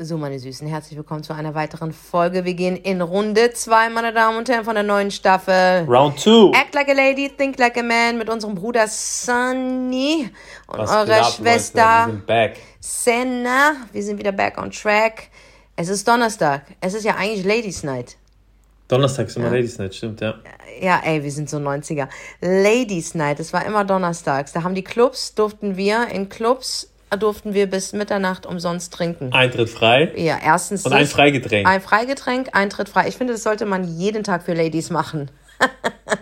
So, meine Süßen, herzlich willkommen zu einer weiteren Folge. Wir gehen in Runde 2, meine Damen und Herren, von der neuen Staffel. Round 2. Act like a lady, think like a man mit unserem Bruder Sunny und Was eurer Leute? Schwester Wir sind back. Senna. Wir sind wieder back on track. Es ist Donnerstag. Es ist ja eigentlich Ladies Night. Donnerstag ist immer Ladies Night, stimmt, ja. Ja, ey, wir sind so 90er. Ladies Night, es war immer donnerstags. Da haben die Clubs, durften wir in Clubs, durften wir bis Mitternacht umsonst trinken. Eintritt frei Ja, erstens. und ein Freigetränk. Ein Freigetränk, Eintritt frei. Ich finde, das sollte man jeden Tag für Ladies machen.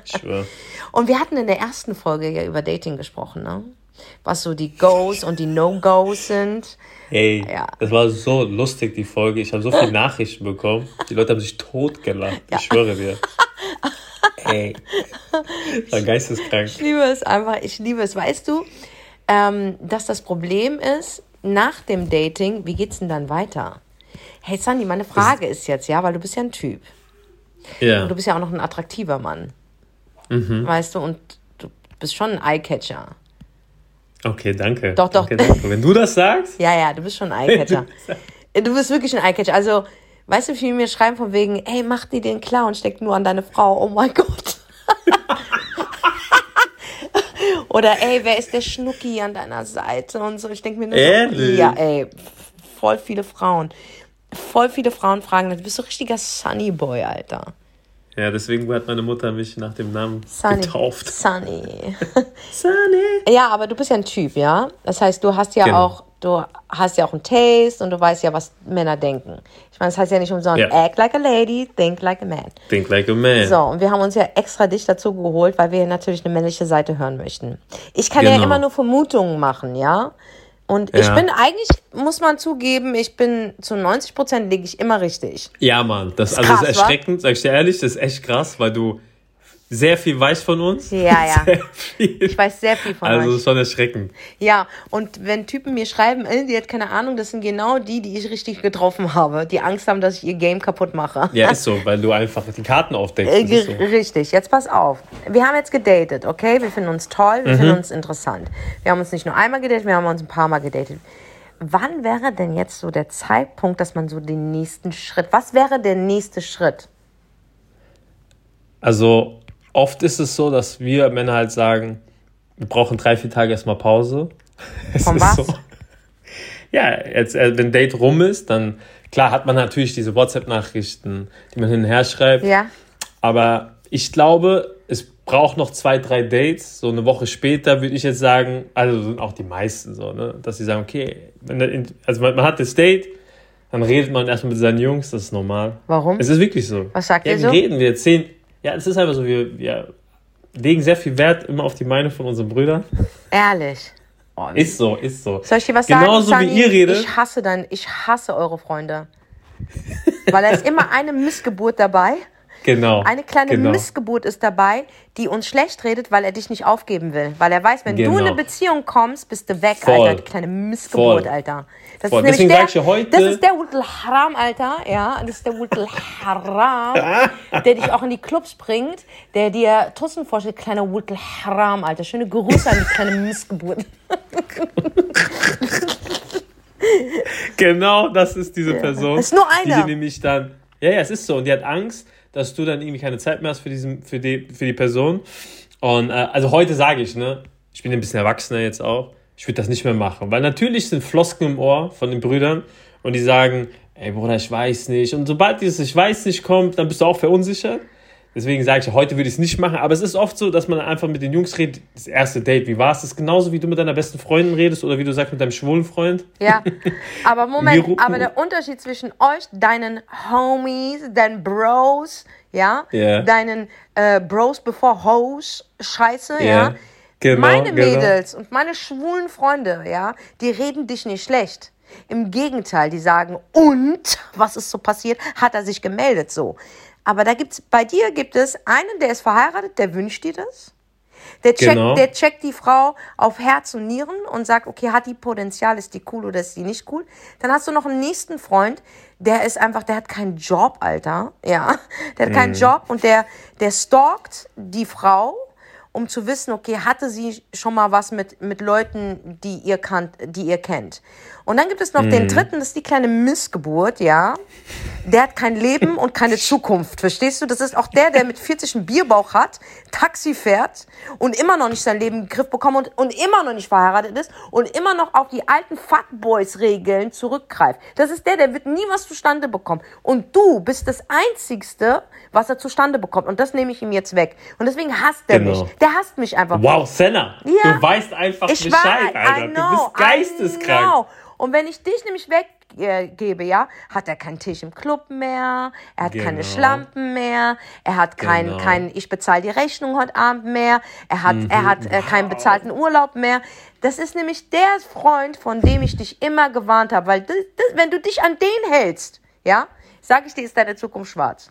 Ich schwör. Und wir hatten in der ersten Folge ja über Dating gesprochen, ne? Was so die Goes und die No-Goes sind. Ey, Ja. das war so lustig, die Folge. Ich habe so viele Nachrichten bekommen. Die Leute haben sich totgelacht. Ich schwöre dir. Ey. Das war geisteskrank. Ich liebe es einfach, ich liebe es. Weißt du, ähm, dass das Problem ist, nach dem Dating, wie geht's denn dann weiter? Hey Sandy, meine Frage ist jetzt, ja, weil du bist ja ein Typ. Ja. Du bist ja auch noch ein attraktiver Mann. Mhm. Weißt du, und du bist schon ein Eyecatcher. Okay, danke. Doch, doch. Danke, danke. Wenn du das sagst, Ja, ja, du bist schon ein Eyecatcher. du bist wirklich ein Eyecatcher. Also, weißt du, wie viele mir schreiben von wegen, ey, mach dir den klar und steck nur an deine Frau. Oh mein Gott. Oder ey, wer ist der Schnucki an deiner Seite und so. Ich denke mir nur Ehrlich? so, ja, ey, voll viele Frauen. Voll viele Frauen fragen, du bist so richtiger Sunny Boy, Alter. ja, deswegen hat meine Mutter mich nach dem Namen Sunny. getauft. Sunny. Sunny. Ja, aber du bist ja ein Typ, ja? Das heißt, du hast ja Genau. auch, du hast ja auch einen Taste und du weißt ja, was Männer denken. Ich meine, das heißt ja nicht umsonst, Ja. act like a lady, think like a man. Think like a man. So, und wir haben uns ja extra dich dazu geholt, weil wir natürlich eine männliche Seite hören möchten. Ich kann ja Genau. immer nur Vermutungen machen, ja? Und ich Ja. bin eigentlich, muss man zugeben, ich bin zu 90 Prozent liege ich immer richtig. Ja, Mann, das, Ist also das krass, ist wa? erschreckend, sag ich dir ehrlich, das ist echt krass, weil du sehr viel weißt von uns. Ja, ja. Ich weiß sehr viel von also euch. ist schon erschreckend. Ja, und wenn Typen mir schreiben, äh, die hat keine Ahnung, das sind genau die, die ich richtig getroffen habe, die Angst haben, dass ich ihr Game kaputt mache. Ja, ist so, weil du einfach die Karten aufdeckst. Äh, so. Richtig, jetzt pass auf. Wir haben jetzt gedatet, okay? Wir finden uns toll, wir Mhm. finden uns interessant. Wir haben uns nicht nur einmal gedatet, wir haben uns ein paar Mal gedatet. Wann wäre denn jetzt so der Zeitpunkt, dass man so den nächsten Schritt, was wäre der nächste Schritt? Also oft ist es so, dass wir Männer halt sagen, wir brauchen drei, vier Tage erstmal Pause. Es Von ist was? So. Ja, jetzt, äh, wenn Date rum ist, dann klar hat man natürlich diese WhatsApp-Nachrichten, die man hin und her schreibt. Ja? Aber ich glaube, es braucht noch zwei, drei Dates. So eine Woche später würde ich jetzt sagen, also sind auch die meisten so, ne? dass sie sagen, okay, wenn also man, man hat das Date, dann redet man erstmal mit seinen Jungs, das ist normal. Warum? Es ist wirklich so. Was sagt ja, ihr so? reden wir? Zehn. Ja, es ist einfach so, wir, wir legen sehr viel Wert immer auf die Meinung von unseren Brüdern. Ehrlich. Oh, Ist so, ist so. Soll ich dir was Genauso sagen? wie Sunny? ihr redet. Ich hasse dein, ich hasse eure Freunde. Weil da ist immer eine Missgeburt dabei. Genau. Eine kleine genau. Missgeburt ist dabei, die uns schlecht redet, weil er dich nicht aufgeben will. Weil er weiß, wenn du Genau. in eine Beziehung kommst, bist du weg, Voll. Alter. Die kleine Missgeburt, Voll. Alter. Das Voll. ist nämlich der, heute- Das ist der Wutel Haram, Alter. Ja, das ist der Wutel Haram, der dich auch in die Clubs bringt, der dir Tussen vorstellt. Kleiner Wutel Haram, Alter. Schöne Grüße an die kleine Missgeburt. Genau, das ist diese Person. Das ist nur Die einer. dir nämlich dann. Ja, ja, es ist so. Und die hat Angst, dass du dann irgendwie keine Zeit mehr hast für, diesen, für, die, für die Person. Und äh, also heute sage ich, ne, ich bin ein bisschen erwachsener jetzt auch, ich würde das nicht mehr machen. Weil natürlich sind Flosken im Ohr von den Brüdern und die sagen, ey Bruder, ich weiß nicht. Und sobald dieses Ich weiß nicht kommt, dann bist du auch verunsichert. Deswegen sage ich, heute würde ich es nicht machen. Aber es ist oft so, dass man einfach mit den Jungs redet. Das erste Date, wie war es? Das ist genauso, wie du mit deiner besten Freundin redest oder wie du sagst mit deinem schwulen Freund. Ja, aber Moment, aber der Unterschied zwischen euch, deinen Homies, deinen Bros, ja, Ja. deinen äh, Bros before Hoes, Scheiße, ja. Genau, meine genau. Mädels und meine schwulen Freunde, ja, die reden dich nicht schlecht. Im Gegenteil, die sagen, und, was ist so passiert, hat er sich gemeldet, so. Aber da gibt's, bei dir gibt es einen, der ist verheiratet, der wünscht dir das. Der checkt, Genau. der checkt die Frau auf Herz und Nieren und sagt, okay, hat die Potenzial, ist die cool oder ist die nicht cool? Dann hast du noch einen nächsten Freund, der ist einfach, der hat keinen Job, Alter. Ja, der hat keinen Job und der, der stalkt die Frau um zu wissen, okay, hatte sie schon mal was mit, mit Leuten, die ihr, kannt, die ihr kennt. Und dann gibt es noch Mhm. den dritten, das ist die kleine Missgeburt, ja. Der hat kein Leben und keine Zukunft, verstehst du? Das ist auch der, der mit 40 einen Bierbauch hat, Taxi fährt und immer noch nicht sein Leben in den Griff bekommt und, und immer noch nicht verheiratet ist und immer noch auf die alten Fuckboys-Regeln zurückgreift. Das ist der, der wird nie was zustande bekommen. Und du bist das Einzigste, was er zustande bekommt. Und das nehme ich ihm jetzt weg. Und deswegen hasst er Genau. mich. Der hasst mich einfach. Wow, Senna, Ja. du weißt einfach Ich Bescheid, war, Alter. I du know, bist geisteskrank. Und wenn ich dich nämlich weggebe, ja, hat er keinen Tisch im Club mehr, er hat keine Genau. Schlampen mehr, er hat kein, Genau. kein ich bezahle die Rechnung heute Abend mehr, er hat, er Mhm. hat äh, keinen bezahlten Urlaub mehr. Das ist nämlich der Freund, von dem ich dich immer gewarnt habe, weil das, das, wenn du dich an den hältst, ja, sage ich dir, ist deine Zukunft schwarz.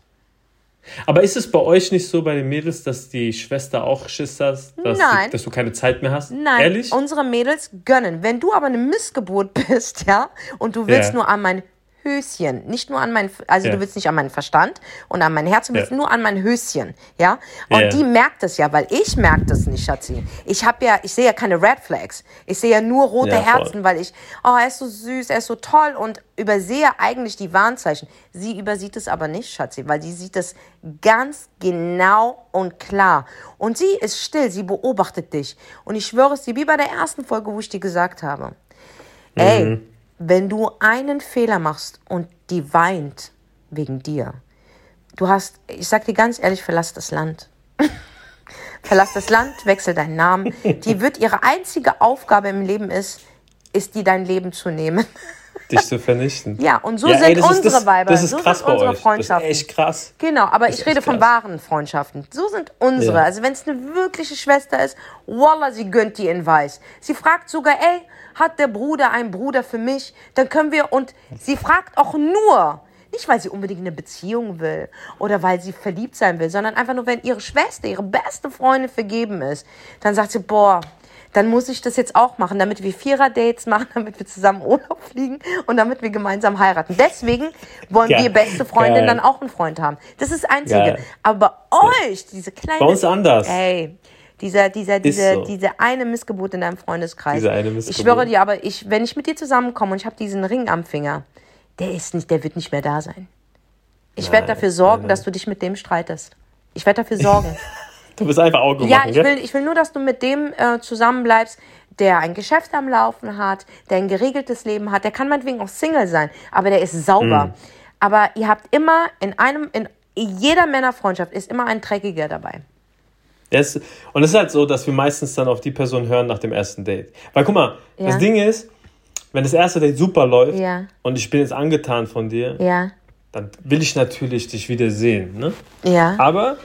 Aber ist es bei euch nicht so bei den Mädels, dass die Schwester auch Schiss hat, dass, Nein. Die, dass du keine Zeit mehr hast? Nein, Ehrlich? unsere Mädels gönnen. Wenn du aber eine Missgeburt bist, ja, und du willst Ja. nur an mein Höschen, nicht nur an mein, also Ja. du willst nicht an meinen Verstand und an mein Herz, du willst Ja. nur an mein Höschen, ja. Und Ja. die merkt es ja, weil ich merke das nicht, Schatzi. Ich habe ja, ich sehe ja keine Red Flags. Ich sehe ja nur rote. Herzen, weil ich, oh, er ist so süß, er ist so toll und übersehe eigentlich die Warnzeichen. Sie übersieht es aber nicht, Schatzi, weil sie sieht es ganz genau und klar. Und sie ist still, sie beobachtet dich. Und ich schwöre es dir, wie bei der ersten Folge, wo ich dir gesagt habe, ey, wenn du einen Fehler machst und die weint wegen dir, du hast, ich sag dir ganz ehrlich, verlass das Land. verlass das Land, wechsel deinen Namen. Die wird ihre einzige Aufgabe im Leben ist, ist die dein Leben zu nehmen. Dich zu vernichten. Ja, und so Ja, sind ey, das ist- unsere das, Weiber, Das ist so krass sind bei unsere euch. Freundschaften. Das ist echt krass. Genau, aber ich ist rede von wahren Freundschaften. So sind unsere. Ja. Also wenn es eine wirkliche Schwester ist, Wallah, sie gönnt die in weiß. Sie fragt sogar, ey, hat der Bruder einen Bruder für mich? Dann können wir, und sie fragt auch nur, nicht weil sie unbedingt eine Beziehung will oder weil sie verliebt sein will, sondern einfach nur, wenn ihre Schwester, ihre beste Freundin vergeben ist, dann sagt sie, boah, dann muss ich das jetzt auch machen, damit wir Vierer-Dates machen, damit wir zusammen Urlaub fliegen und damit wir gemeinsam heiraten. Deswegen wollen Geil. wir beste Freundin Geil. dann auch einen Freund haben. Das ist das Einzige. Geil. Aber euch, diese kleine... Bei uns anders. Ey, dieser, dieser, diese, so. diese eine Missgeburt in deinem Freundeskreis. Diese eine Ich Missgeburt. schwöre dir, aber ich, wenn ich mit dir zusammenkomme und ich habe diesen Ring am Finger, der ist nicht, der wird nicht mehr da sein. Ich werde dafür sorgen, nein, nein. dass du dich mit dem streitest. Ich werde dafür sorgen. Du bist einfach Auge Ja, machen, ich will, ich will nur, dass du mit dem äh, zusammenbleibst, der ein Geschäft am Laufen hat, der ein geregeltes Leben hat. Der kann meinetwegen auch Single sein, aber der ist Mhm. sauber. Aber ihr habt immer in einem, in jeder Männerfreundschaft ist immer ein Dreckiger dabei. Das, und es ist halt so, dass wir meistens dann auf die Person hören nach dem ersten Date. Weil guck mal, Ja. das Ding ist, wenn das erste Date super läuft Ja. und ich bin jetzt angetan von dir, Ja, dann will ich natürlich dich wieder sehen. Ne? ja. Aber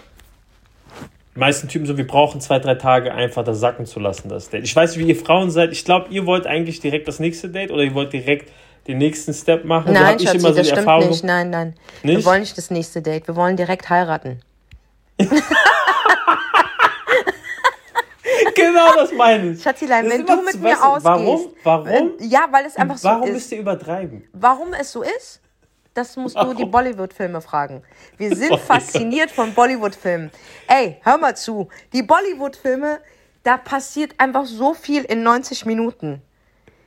die meisten Typen so, wir brauchen zwei, drei Tage einfach das sacken zu lassen, das Date. Ich weiß, wie ihr Frauen seid. Ich glaube, ihr wollt eigentlich direkt das nächste Date oder ihr wollt direkt den nächsten Step machen. so Nein, ich Schatzi, immer so das stimmt Erfahrung. nicht. Nein, nein. Wir Nicht? wollen nicht das nächste Date. Wir wollen direkt heiraten. Genau das meine ich. Schatzilein, wenn du mit mir weißt ausgehst. Warum? Warum? Wenn, ja, weil es einfach so Warum ist. müsst ihr übertreiben? Warum es so ist, das musst du die Warum? Bollywood-Filme fragen. Wir sind Bollywood. fasziniert von Bollywood-Filmen. Ey, hör mal zu. Die Bollywood-Filme, da passiert einfach so viel in 90 Minuten.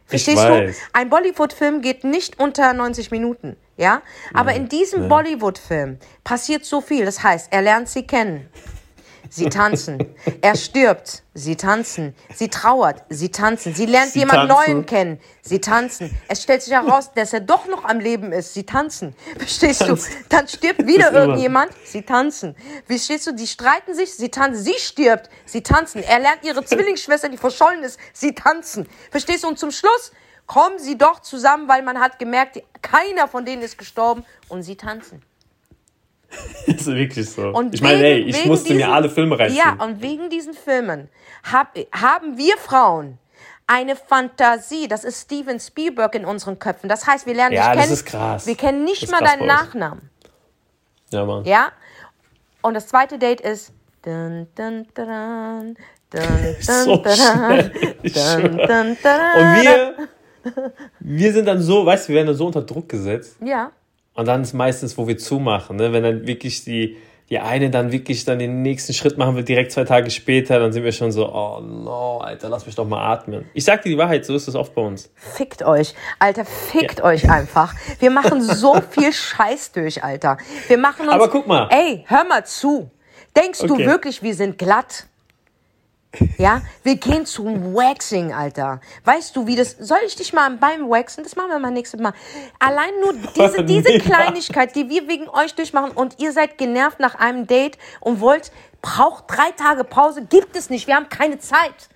Verstehst du? Ein Bollywood-Film geht nicht unter 90 Minuten. Ja? Aber in diesem Bollywood-Film passiert so viel. Das heißt, er lernt sie kennen. Sie tanzen. Er stirbt. Sie tanzen. Sie trauert. Sie tanzen. Sie lernt Sie jemand tanzen. Neuen kennen. Sie tanzen. Es stellt sich heraus, dass er doch noch am Leben ist. Sie tanzen. Verstehst du? Tanzen. Dann stirbt wieder irgendjemand. Sie tanzen. Verstehst du? Die streiten sich. Sie tanzen. Sie stirbt. Sie tanzen. Er lernt ihre Zwillingsschwester, die verschollen ist. Sie tanzen. Verstehst du? Und zum Schluss kommen sie doch zusammen, weil man hat gemerkt, keiner von denen ist gestorben. Und sie tanzen. Das ist wirklich so. Und ich meine, ey, ich musste mir diesen- alle Filme reinziehen. Ja, und wegen diesen Filmen hab, haben wir Frauen eine Fantasie. Das ist Steven Spielberg in unseren Köpfen. Das heißt, wir lernen Ja, dich das kennen. ist krass. Wir kennen nicht Das mal deinen. Nachnamen. ja, Mann. Ja? Und das zweite Date ist. Dun, dun, dun, So schnell, ich dun, dun, dun, Und wir, wir sind dann so, weißt du, wir werden dann so unter Druck gesetzt. Ja. Und dann ist meistens, wo wir zumachen, ne? wenn dann wirklich die, die eine dann wirklich dann den nächsten Schritt machen will, direkt zwei Tage später, dann sind wir schon so, oh no, Alter, lass mich doch mal atmen. Ich sag dir die Wahrheit, so ist das oft bei uns. Fickt euch. Alter, fickt ja. euch einfach. Wir machen so viel Scheiß durch, Alter. Wir machen uns. Aber guck mal. Ey, hör mal zu. Denkst okay. du wirklich, wir sind glatt? Ja, wir gehen zum Waxing, Alter. Weißt du, wie das. Soll ich dich mal beim Waxen? Das machen wir mal nächstes Mal. Allein nur diese, diese Kleinigkeit, die wir wegen euch durchmachen und ihr seid genervt nach einem Date und wollt, braucht drei Tage Pause, gibt es nicht. Wir haben keine Zeit.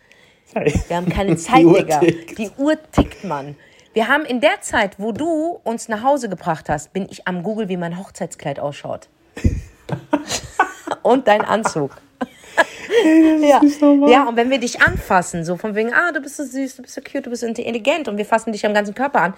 Wir haben keine Zeit, Die Digga. Tickt. Die Uhr tickt, Mann. Wir haben in der Zeit, wo du uns nach Hause gebracht hast, bin ich am Google, wie mein Hochzeitskleid ausschaut. und dein Anzug ja. ja, und wenn wir dich anfassen, so von wegen, ah, du bist so süß, du bist so cute, du bist so intelligent und wir fassen dich am ganzen Körper an,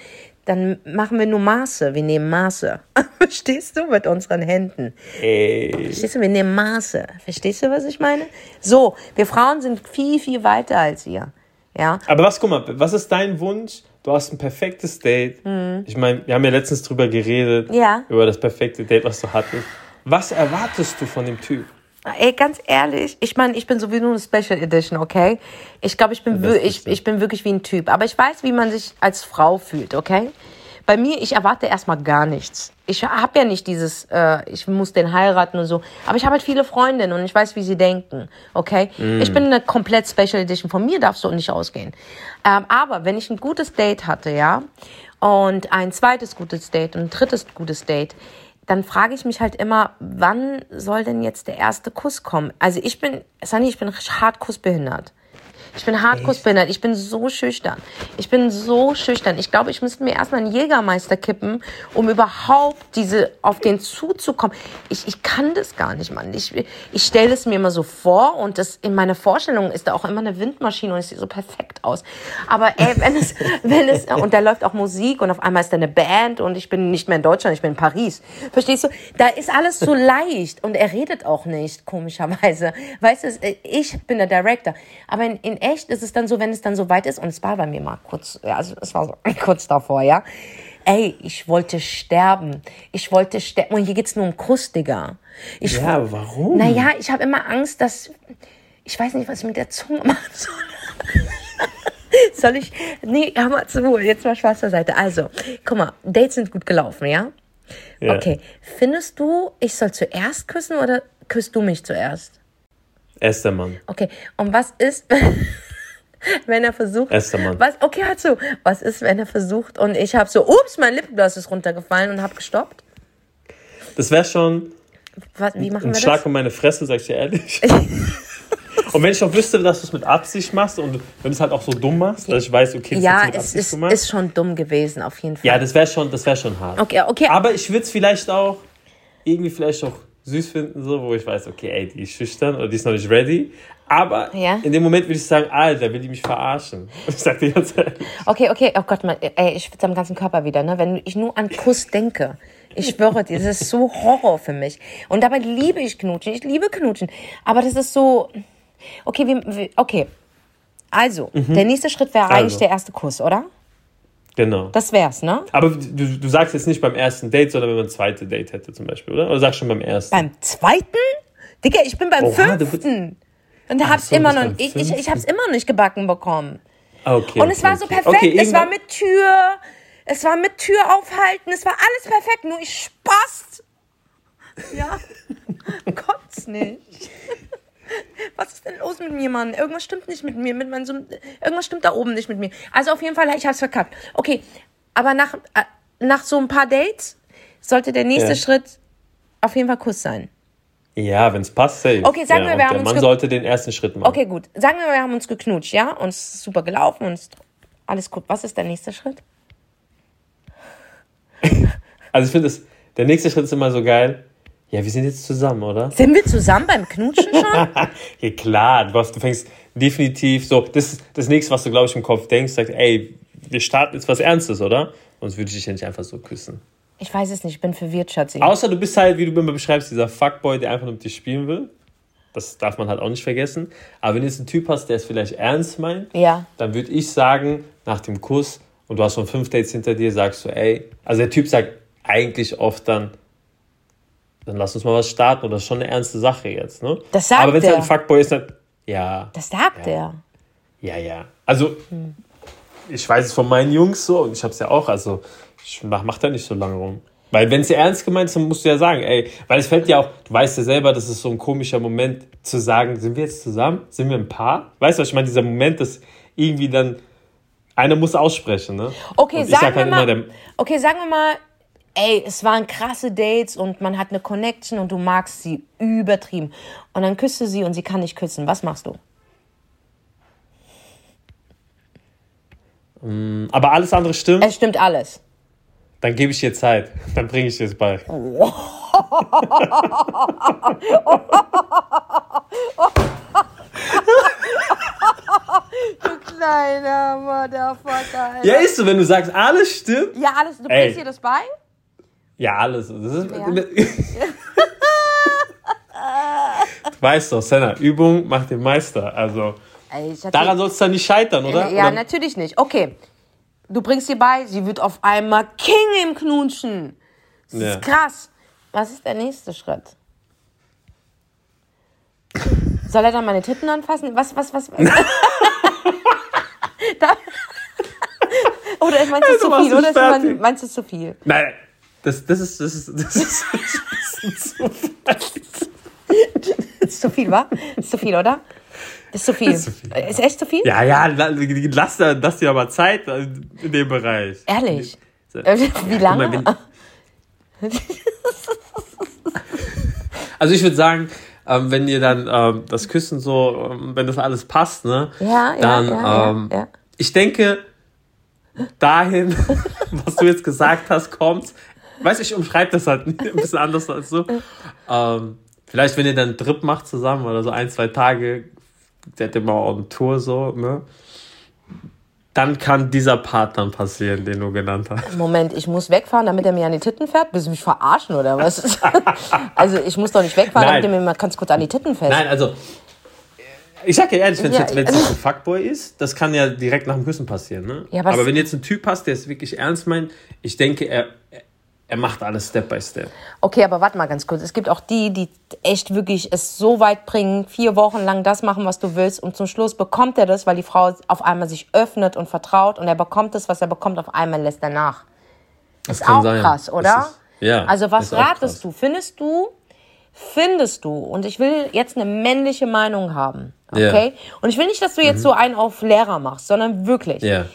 dann machen wir nur Maße. Wir nehmen Maße. Verstehst du mit unseren Händen? Ey. Verstehst du? Wir nehmen Maße. Verstehst du, was ich meine? So, wir Frauen sind viel, viel weiter als ihr. Ja. Aber was, guck mal, was ist dein Wunsch? Du hast ein perfektes Date. Mhm. Ich meine, wir haben ja letztens drüber geredet, ja. über das perfekte Date, was du hattest. Was erwartest du von dem Typ? Ey, ganz ehrlich, ich meine, ich bin sowieso eine Special Edition, okay? Ich glaube, ich, bin ich, ich bin wirklich wie ein Typ. Aber ich weiß, wie man sich als Frau fühlt, okay? Bei mir, ich erwarte erstmal gar nichts. Ich habe ja nicht dieses, äh, ich muss den heiraten und so. Aber ich habe halt viele Freundinnen und ich weiß, wie sie denken, okay? Mm. Ich bin eine komplett Special Edition. Von mir darfst du nicht ausgehen. Ähm, aber wenn ich ein gutes Date hatte, ja, und ein zweites gutes Date und ein drittes gutes Date, dann frage ich mich halt immer, wann soll denn jetzt der erste Kuss kommen? Also ich bin, Sunny, ich bin hart kussbehindert. Ich bin hardkursbehindert. Ich bin so schüchtern. Ich bin so schüchtern. Ich glaube, ich müsste mir erstmal einen Jägermeister kippen, um überhaupt diese, auf den zuzukommen. Ich, ich kann das gar nicht, Mann. Ich, ich stelle es mir immer so vor und das, in meiner Vorstellung ist da auch immer eine Windmaschine und es sieht so perfekt aus. Aber ey, wenn es, wenn es, und da läuft auch Musik und auf einmal ist da eine Band und ich bin nicht mehr in Deutschland, ich bin in Paris. Verstehst du? Da ist alles so leicht und er redet auch nicht, komischerweise. Weißt du, ich bin der Director. Aber in, in echt ist es dann so, wenn es dann so weit ist, und es war bei mir mal kurz, also es war so kurz davor, ja. Ey, ich wollte sterben. Ich wollte sterben. Und hier geht's nur um Kuss, Digga. Ich, ja, warum? Naja, ich habe immer Angst, dass. Ich weiß nicht, was ich mit der Zunge machen soll. soll ich. Nee, hör mal zu. Jetzt mal Spaß zur Seite. Also, guck mal, Dates sind gut gelaufen, ja? ja? Okay. Findest du, ich soll zuerst küssen oder küsst du mich zuerst? Erster Mann. Okay, und was ist, wenn er versucht. Erster Mann. Was, okay, hör zu. Was ist, wenn er versucht und ich habe so, ups, mein Lipgloss ist runtergefallen und habe gestoppt? Das wäre schon. Was, wie machen ein wir Schlag das? um meine Fresse, sag ich dir ehrlich. und wenn ich auch wüsste, dass du es mit Absicht machst und wenn du es halt auch so dumm machst, dass ich weiß, okay, das ja, mit es Absicht ist, gemacht. ist schon dumm gewesen, auf jeden Fall. Ja, das wäre schon, wär schon hart. Okay, okay. Aber ich würde es vielleicht auch irgendwie vielleicht auch süß finden, so, wo ich weiß, okay, ey, die ist schüchtern oder die ist noch nicht ready. Aber ja? in dem Moment würde ich sagen, Alter, will die mich verarschen? Ich sag dir ganz ehrlich. Okay, okay, oh Gott, man, ey, ich schwitze am ganzen Körper wieder, ne? Wenn ich nur an Kuss denke. Ich schwöre dir, das ist so Horror für mich. Und dabei liebe ich Knutschen. Ich liebe Knutschen. Aber das ist so. Okay, wie, okay. Also, mhm. der nächste Schritt wäre eigentlich also. der erste Kuss, oder? Genau. Das wär's, ne? Aber du, du sagst jetzt nicht beim ersten Date, sondern wenn man ein zweites Date hätte zum Beispiel, oder? Oder sagst du schon beim ersten? Beim zweiten? Digga, ich bin beim Oha, fünften. Und hab's so, immer noch, ich, ich, ich hab's immer noch nicht gebacken bekommen. Okay. Und es okay, war so perfekt. Okay, es war mit Tür, es war mit Tür aufhalten, es war alles perfekt, nur ich spaß. Ja. Kotz nicht. Was ist denn los mit mir, Mann? Irgendwas stimmt nicht mit mir. Mit meinem, irgendwas stimmt da oben nicht mit mir. Also auf jeden Fall, ich hab's verkackt. Okay, aber nach, äh, nach so ein paar Dates sollte der nächste ja. Schritt auf jeden Fall Kuss sein. Ja, wenn es passt, safe. Okay, sagen ja, wir, wir haben der uns Mann sollte den ersten Schritt machen. Okay, gut. Sagen wir, wir haben uns geknutscht, ja? Und es ist super gelaufen und alles gut. Was ist der nächste Schritt? also ich finde, der nächste Schritt ist immer so geil. Ja, wir sind jetzt zusammen, oder? Sind wir zusammen beim Knutschen schon? ja, klar. Du, hast, du fängst definitiv so. Das ist das nächste, was du, glaube ich, im Kopf denkst. Sagst, ey, wir starten jetzt was Ernstes, oder? Sonst würde ich dich ja nicht einfach so küssen. Ich weiß es nicht, ich bin verwirrt, Schatzi. Außer du bist halt, wie du immer beschreibst, dieser Fuckboy, der einfach nur mit dir spielen will. Das darf man halt auch nicht vergessen. Aber wenn du jetzt einen Typ hast, der es vielleicht ernst meint, ja. dann würde ich sagen, nach dem Kuss und du hast schon fünf Dates hinter dir, sagst du, ey, also der Typ sagt eigentlich oft dann, dann lass uns mal was starten. Oder das ist schon eine ernste Sache jetzt, ne? Das sagt Aber wenn es halt ein Fuckboy ist, dann. Ja. Das sagt er. Ja, ja. Also, ich weiß es von meinen Jungs so und ich habe es ja auch. Also, ich mach, mach da nicht so lange rum. Weil, wenn es ernst gemeint ist, dann musst du ja sagen, ey, weil es fällt ja auch, du weißt ja selber, das ist so ein komischer Moment zu sagen, sind wir jetzt zusammen? Sind wir ein Paar? Weißt du, was ich meine? Dieser Moment, dass irgendwie dann einer muss aussprechen, ne? Okay, sagen sag halt wir mal, der, okay, sagen wir mal, ey, es waren krasse Dates und man hat eine Connection und du magst sie übertrieben. Und dann küsst du sie und sie kann nicht küssen. Was machst du? aber alles andere stimmt, Es stimmt alles. dann gebe ich dir Zeit. Dann bringe ich dir es bei. Du kleiner Motherfucker, Alter. Ja, ist so, wenn du sagst, alles stimmt. Ja, alles, du bringst dir das bei? Ja, alles. Das ist, Ja. du weißt doch, Senna, Übung macht den Meister. Also daran soll es dann nicht scheitern, oder? ja, oder? natürlich nicht. Okay, du bringst dir bei, sie wird auf einmal King im Knutschen. Das Ja. ist krass. Was ist der nächste Schritt? Soll er dann meine Titten anfassen? Was, was, was? was? oder meinst du Also zu viel? Oder meinst du zu viel? Nein, das, das ist, das ist, das ist, das ist zu viel. Das ist zu viel, wa? Das ist zu viel, oder? Das ist zu viel. Ist zu viel, Ist echt zu viel? Ja, ja, la- lass, lass dir aber Zeit in dem Bereich. Ehrlich? Äh, Wie lange? mal, Also ich würde sagen, ähm, wenn ihr dann ähm, das Küssen so, ähm, wenn das alles passt, ne? ja, ja, dann, ja, ähm, ja, ja. ich denke, dahin, was du jetzt gesagt hast, kommt. Weiß ich, umschreibe das halt ein bisschen anders als du. Ähm, vielleicht, wenn ihr dann einen Trip macht zusammen oder so ein, zwei Tage, seid ihr mal on Tour so, ne? Dann kann dieser Part dann passieren, den du genannt hast. Moment, ich muss wegfahren, damit er mir an die Titten fährt? Willst du mich verarschen oder was? also ich muss doch nicht wegfahren, Nein. damit er mir mal ganz kurz an die Titten fährt. Nein, also, ich sag ja ehrlich, wenn es Ja, jetzt, wenn's also- jetzt ein Fuckboy ist, das kann ja direkt nach dem Küssen passieren, ne? Ja, aber wenn jetzt einen Typ hast, der es wirklich ernst meint, ich denke, er, er macht alles Step by Step. Okay, aber warte mal ganz kurz. Es gibt auch die, die echt wirklich es so weit bringen, vier Wochen lang das machen, was du willst und zum Schluss bekommt er das, weil die Frau auf einmal sich öffnet und vertraut und er bekommt das, was er bekommt, auf einmal lässt er nach. Das Ist auch krass, oder? Ist, ja. Also was ratest du? Findest du, findest du, und ich will jetzt eine männliche Meinung haben, okay? Und ich will nicht, dass du jetzt so einen auf Lehrer machst, sondern wirklich, Ja.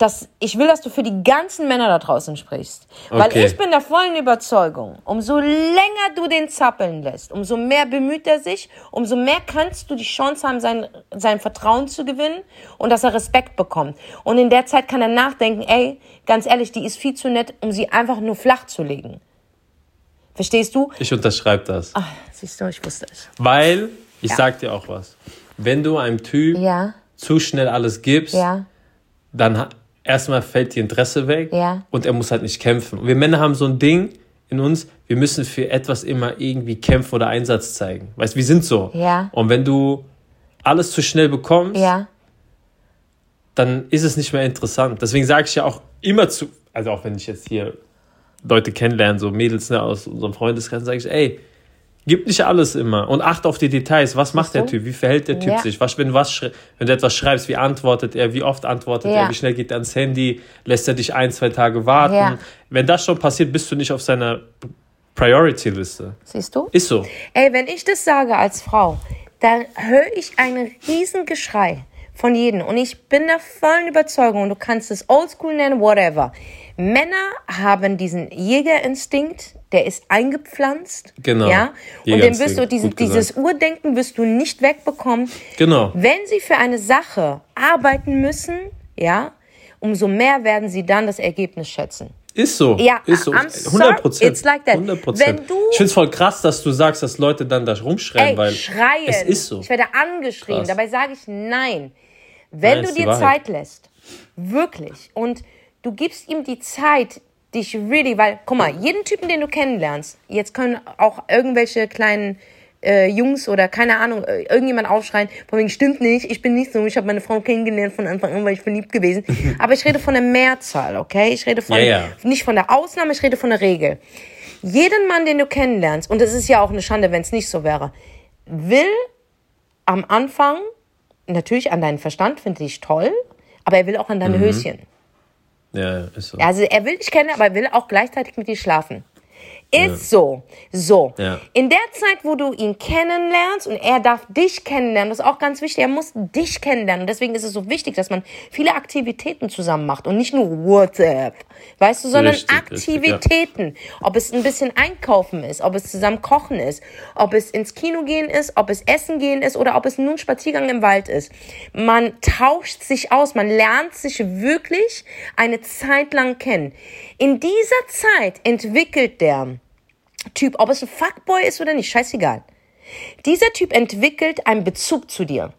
Dass ich will, dass du für die ganzen Männer da draußen sprichst. Weil Okay. ich bin der vollen Überzeugung, umso länger du den zappeln lässt, umso mehr bemüht er sich, umso mehr kannst du die Chance haben, sein, sein Vertrauen zu gewinnen und dass er Respekt bekommt. Und in der Zeit kann er nachdenken, ey, ganz ehrlich, die ist viel zu nett, um sie einfach nur flach zu legen. Verstehst du? Ich unterschreibe das. Ach, siehst du, ich wusste es. Weil, ich sag dir auch was. Wenn du einem Typ Ja, zu schnell alles gibst, ja, dann erstmal fällt die Interesse weg Ja. und er muss halt nicht kämpfen. Und wir Männer haben so ein Ding in uns, wir müssen für etwas immer irgendwie kämpfen oder Einsatz zeigen. Weißt, wir sind so. Ja. Und wenn du alles zu schnell bekommst, ja. dann ist es nicht mehr interessant. Deswegen sage ich ja auch immer zu, also auch wenn ich jetzt hier Leute kennenlerne, so Mädels ne, aus unserem Freundeskreis, sage ich, ey, gib nicht alles immer und acht auf die Details. Was macht der? Typ? Wie verhält der Typ Ja. sich? Was, wenn, du was wenn du etwas schreibst, wie antwortet er? Wie oft antwortet Ja. er? Wie schnell geht er ans Handy? Lässt er dich ein, zwei Tage warten? Ja. Wenn das schon passiert, bist du nicht auf seiner Priority-Liste. Siehst du? Ist so. Ey, wenn ich das sage als Frau, dann höre ich einen riesen Geschrei von jedem. Und ich bin der vollen Überzeugung, du kannst es oldschool nennen, whatever. Männer haben diesen Jägerinstinkt, der ist eingepflanzt. Genau. Ja? Und den wirst du, Jägerinstinkt, diese, gut gesagt. dieses Urdenken wirst du nicht wegbekommen. Genau. Wenn sie für eine Sache arbeiten müssen, ja, umso mehr werden sie dann das Ergebnis schätzen. Ist so. Ja, ist so. I'm 100 sorry, Prozent. it's like that. 100 Wenn du- ich finde es voll krass, dass du sagst, dass Leute dann da rumschreien, Ey, weil schreien. es ist so. Ich werde angeschrien. Krass. Dabei sage ich nein. Wenn du dir. Zeit lässt, wirklich, und du gibst ihm die Zeit, dich really, weil, guck mal, jeden Typen, den du kennenlernst, jetzt können auch irgendwelche kleinen äh, Jungs oder keine Ahnung, äh, irgendjemand aufschreien, von wegen, stimmt nicht, ich bin nicht so, ich habe meine Frau kennengelernt von Anfang an, weil ich verliebt gewesen. Aber ich rede von der Mehrzahl, okay? Ich rede von, Ja, ja. nicht von der Ausnahme, ich rede von der Regel. jeden Mann, den du kennenlernst, und es ist ja auch eine Schande, wenn es nicht so wäre, will am Anfang natürlich an deinen Verstand, finde ich toll, aber er will auch an deine Mhm. Höschen. Ja, ist so. Also er will dich kennen, aber er will auch gleichzeitig mit dir schlafen. Ist so. So. Ja. In der Zeit, wo du ihn kennenlernst und er darf dich kennenlernen, das ist auch ganz wichtig, er muss dich kennenlernen. Und deswegen ist es so wichtig, dass man viele Aktivitäten zusammen macht und nicht nur WhatsApp, weißt du, sondern Richtig, richtig, ja. Aktivitäten. Ob es ein bisschen einkaufen ist, ob es zusammen kochen ist, ob es ins Kino gehen ist, ob es essen gehen ist oder ob es nur ein Spaziergang im Wald ist. Man tauscht sich aus, man lernt sich wirklich eine Zeit lang kennen. In dieser Zeit entwickelt der Typ, ob es ein Fuckboy ist oder nicht, scheißegal. Dieser Typ entwickelt einen Bezug zu dir.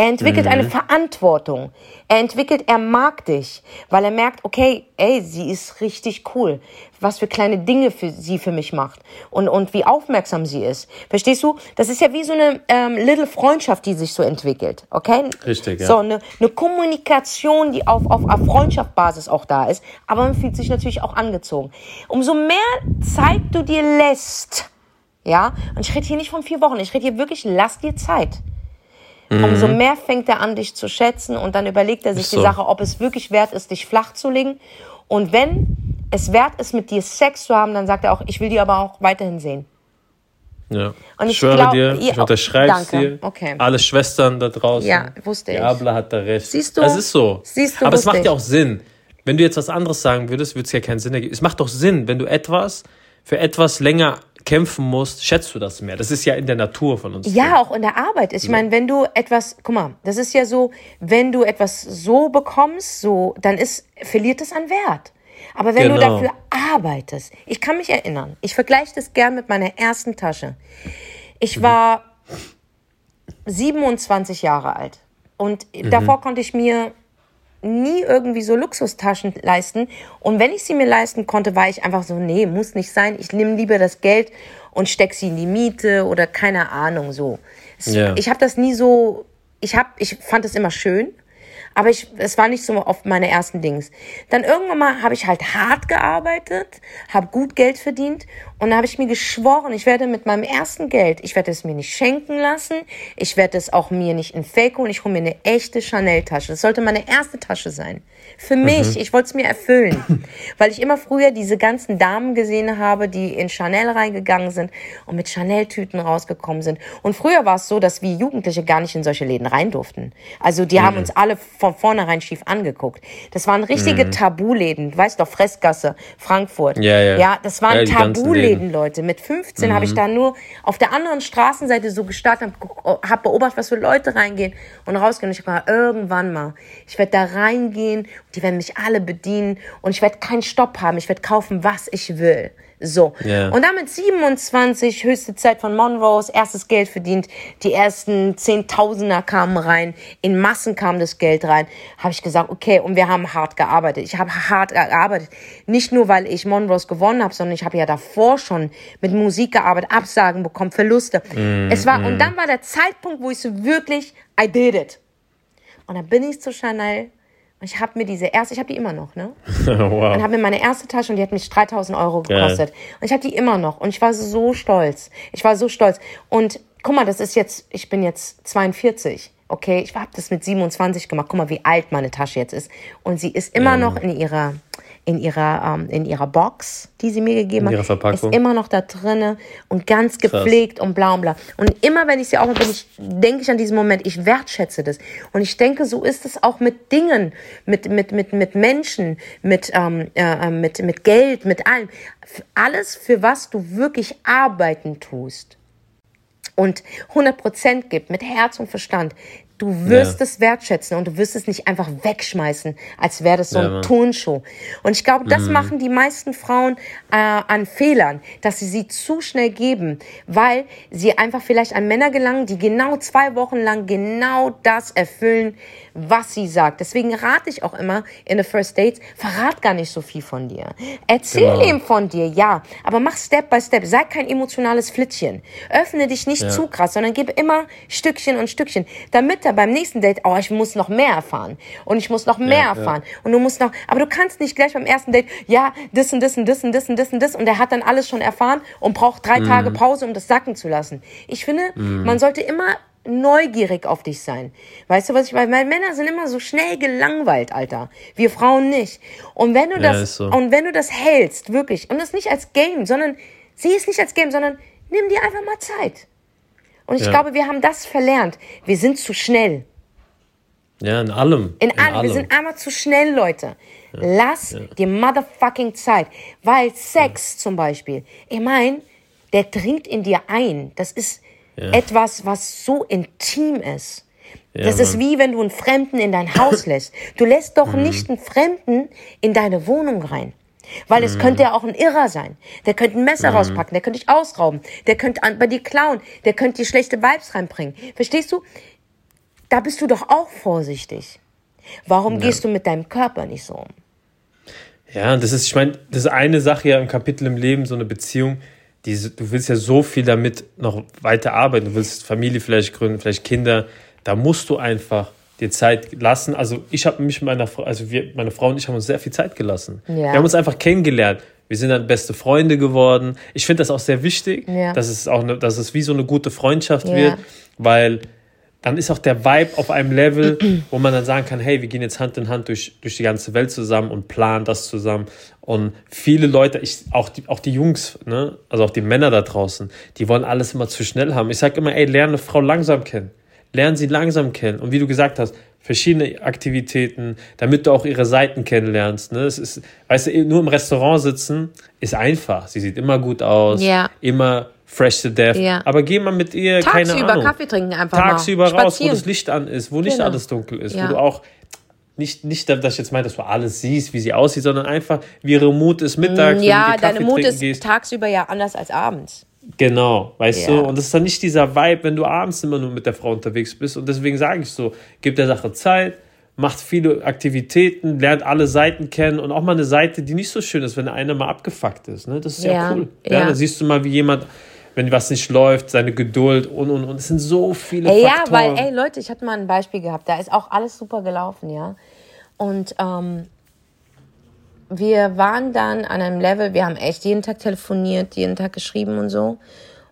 Er entwickelt eine Verantwortung. Er entwickelt, er mag dich, weil er merkt, okay, ey, sie ist richtig cool. Was für kleine Dinge für sie für mich macht und, und wie aufmerksam sie ist. Verstehst du? Das ist ja wie so eine ähm, little Freundschaft, die sich so entwickelt, okay? Richtig, ja. So, eine, eine Kommunikation, die auf, auf, auf Freundschaftsbasis auch da ist, aber man fühlt sich natürlich auch angezogen. Umso mehr Zeit du dir lässt, ja, und ich rede hier nicht von vier Wochen, ich rede hier wirklich, lass dir Zeit. Umso mehr fängt er an, dich zu schätzen und dann überlegt er sich Ist die so. Sache, ob es wirklich wert ist, dich flach zu legen. Und wenn es wert ist, mit dir Sex zu haben, dann sagt er auch, ich will die aber auch weiterhin sehen. Ja. Und ich ich schwöre glaub- dir, ja, ich unterschreibe es dir. Okay. Alle Schwestern da draußen. Ja, wusste ich. Diabla hat da recht. Siehst du? Es ist so. Siehst du, Aber es macht ja ich. auch Sinn. Wenn du jetzt was anderes sagen würdest, würde es ja keinen Sinn ergeben. Es macht doch Sinn, wenn du etwas für etwas länger kämpfen musst, schätzt du das mehr. Das ist ja in der Natur von uns. Ja, auch in der Arbeit. Ich meine, wenn du etwas, guck mal, das ist ja so, wenn du etwas so bekommst, so, dann ist, verliert es an Wert. Aber wenn du Genau. dafür arbeitest, ich kann mich erinnern, ich vergleiche das gern mit meiner ersten Tasche. Ich war 27 Jahre alt und davor konnte ich mir nie irgendwie so Luxustaschen leisten. Und wenn ich sie mir leisten konnte, war ich einfach so, nee, muss nicht sein. Ich nehme lieber das Geld und steck sie in die Miete oder keine Ahnung so. Ja. Ich habe das nie so, ich hab, ich fand es immer schön. Aber ich, es war nicht so oft meine ersten Dings. Dann irgendwann mal habe ich halt hart gearbeitet, habe gut Geld verdient und habe ich mir geschworen, ich werde mit meinem ersten Geld, ich werde es mir nicht schenken lassen, ich werde es auch mir nicht in Fake holen, ich hole mir eine echte Chanel-Tasche. Das sollte meine erste Tasche sein. Für mich, ich wollte es mir erfüllen. Weil ich immer früher diese ganzen Damen gesehen habe, die in Chanel reingegangen sind und mit Chanel-Tüten rausgekommen sind. Und früher war es so, dass wir Jugendliche gar nicht in solche Läden rein durften. Also die haben uns alle von vornherein schief angeguckt. Das waren richtige Tabuläden. Du weißt doch, Fressgasse, Frankfurt. Ja, ja. Ja, das waren Ja, Tabuläden, Läden. Leute. Mit 15 habe ich da nur auf der anderen Straßenseite so gestartet, habe hab beobachtet, was für Leute reingehen und rausgehen. Und ich habe irgendwann mal, ich werde da reingehen, die werden mich alle bedienen und ich werde keinen Stopp haben. Ich werde kaufen, was ich will. So. Ja. Und damit 27, höchste Zeit von Monrose, erstes Geld verdient, die ersten Zehntausender kamen rein, in Massen kam das Geld rein, habe ich gesagt, okay, und wir haben hart gearbeitet. Ich habe hart gearbeitet, nicht nur, weil ich Monrose gewonnen habe, sondern ich habe ja davor schon mit Musik gearbeitet, Absagen bekommen, Verluste. es war, und dann war der Zeitpunkt, wo ich so wirklich, I did it. Und dann bin ich zu Chanel ich habe mir diese erste, ich habe die immer noch, ne? Und wow. habe mir meine erste Tasche und die hat mich 3000 Euro gekostet. Und ich habe die immer noch und ich war so stolz. Ich war so stolz. Und guck mal, das ist jetzt, ich bin jetzt 42. Okay, ich habe das mit 27 gemacht. Guck mal, wie alt meine Tasche jetzt ist. Und sie ist immer noch in ihrer, in ihrer, ähm, in ihrer Box, die sie mir gegeben In hat. ihrer Verpackung. Ist immer noch da drinne und ganz gepflegt und bla und bla. Und immer wenn ich sie auch bin, ich denke ich an diesen Moment, ich wertschätze das. Und ich denke, so ist es auch mit Dingen, mit, mit, mit, mit Menschen, mit, ähm, äh, mit, mit Geld, mit allem. Alles, für was du wirklich arbeiten tust und 100% gibt, mit Herz und Verstand, du wirst Ja. es wertschätzen und du wirst es nicht einfach wegschmeißen, als wäre das so Ja, ein. Turnschuh. Und ich glaube, das machen die meisten Frauen äh, an Fehlern, dass sie sie zu schnell geben, weil sie einfach vielleicht an Männer gelangen, die genau zwei Wochen lang genau das erfüllen, was sie sagt. Deswegen rate ich auch immer in the First Dates, verrat gar nicht so viel von dir. Erzähl Genau. ihm von dir, ja, aber mach Step by Step. Sei kein emotionales Flittchen. Öffne dich nicht Ja. zu krass, sondern gib immer Stückchen und Stückchen, damit später beim nächsten Date, oh, ich muss noch mehr erfahren und ich muss noch mehr Ja, erfahren und du musst noch, aber du kannst nicht gleich beim ersten Date, ja, das und das und das und das und das und das und der hat dann alles schon erfahren und braucht drei Tage Pause, um das sacken zu lassen. Ich finde, man sollte immer neugierig auf dich sein. Weißt du, was ich meine? Weil Männer sind immer so schnell gelangweilt, Alter. Wir Frauen nicht. Und wenn du Ja, das ist so. und wenn du das hältst, wirklich, und das nicht als Game, sondern sieh es nicht als Game, sondern nimm dir einfach mal Zeit. Und ich Ja. glaube, wir haben das verlernt. Wir sind zu schnell. Ja, in allem. In allem. Wir sind einfach zu schnell, Leute. Lass dir motherfucking Zeit. Weil Sex zum Beispiel, ich meine, der dringt in dir ein. Das ist etwas, was so intim ist. das ist wie wenn du einen Fremden in dein Haus lässt. Du lässt doch nicht einen Fremden in deine Wohnung rein. Weil es könnte ja auch ein Irrer sein. Der könnte ein Messer rauspacken, der könnte dich ausrauben, der könnte bei dir klauen, der könnte dir schlechte Vibes reinbringen. Verstehst du? Da bist du doch auch vorsichtig. Warum gehst du mit deinem Körper nicht so um? Ja, das ist, ich meine, das ist eine Sache ja im Kapitel im Leben, so eine Beziehung, die, du willst ja so viel damit noch weiter arbeiten. Du willst Familie vielleicht gründen, vielleicht Kinder. Da musst du einfach dir Zeit lassen. Also ich habe mich mit meiner Frau, also wir, meine Frau und ich haben uns sehr viel Zeit gelassen. Ja. Wir haben uns einfach kennengelernt. Wir sind dann beste Freunde geworden. Ich finde das auch sehr wichtig, Ja. dass es auch, eine, dass es wie so eine gute Freundschaft Ja. wird, weil dann ist auch der Vibe auf einem Level, wo man dann sagen kann, hey, wir gehen jetzt Hand in Hand durch, durch die ganze Welt zusammen und planen das zusammen. Und viele Leute, ich, auch, die, auch die Jungs, ne, also auch die Männer da draußen, die wollen alles immer zu schnell haben. Ich sage immer, ey, lerne eine Frau langsam kennen. Lern sie langsam kennen. Und wie du gesagt hast, verschiedene Aktivitäten, damit du auch ihre Seiten kennenlernst. Ne? Es ist, weißt du, nur im Restaurant sitzen ist einfach. Sie sieht immer gut aus, Ja. immer fresh to death. Ja. Aber geh mal mit ihr, keine Tagsüber Ahnung Kaffee trinken einfach tagsüber mal. raus, wo Spazieren. das Licht an ist, wo nicht Genau. alles dunkel ist, Ja. wo du auch nicht, nicht, dass ich jetzt meine, dass du alles siehst, wie sie aussieht, sondern einfach, wie ihre Mut ist mittags, wenn du Ja, dir deine Mut ist gehst. tagsüber ja anders als abends. Genau, weißt Ja. du? Und das ist dann nicht dieser Vibe, wenn du abends immer nur mit der Frau unterwegs bist. Und deswegen sage ich so, gib der Sache Zeit, macht viele Aktivitäten, lernt alle Seiten kennen und auch mal eine Seite, die nicht so schön ist, wenn einer mal abgefuckt ist. Ne? Das ist ja, Ja, cool. Ja, ja. Dann siehst du mal, wie jemand, wenn was nicht läuft, seine Geduld und und und. Es sind so viele Ey, ja, Faktoren. weil, ey, Leute, ich hatte mal ein Beispiel gehabt, da ist auch alles super gelaufen, ja. Und ähm, wir waren dann an einem Level, wir haben echt jeden Tag telefoniert, jeden Tag geschrieben und so.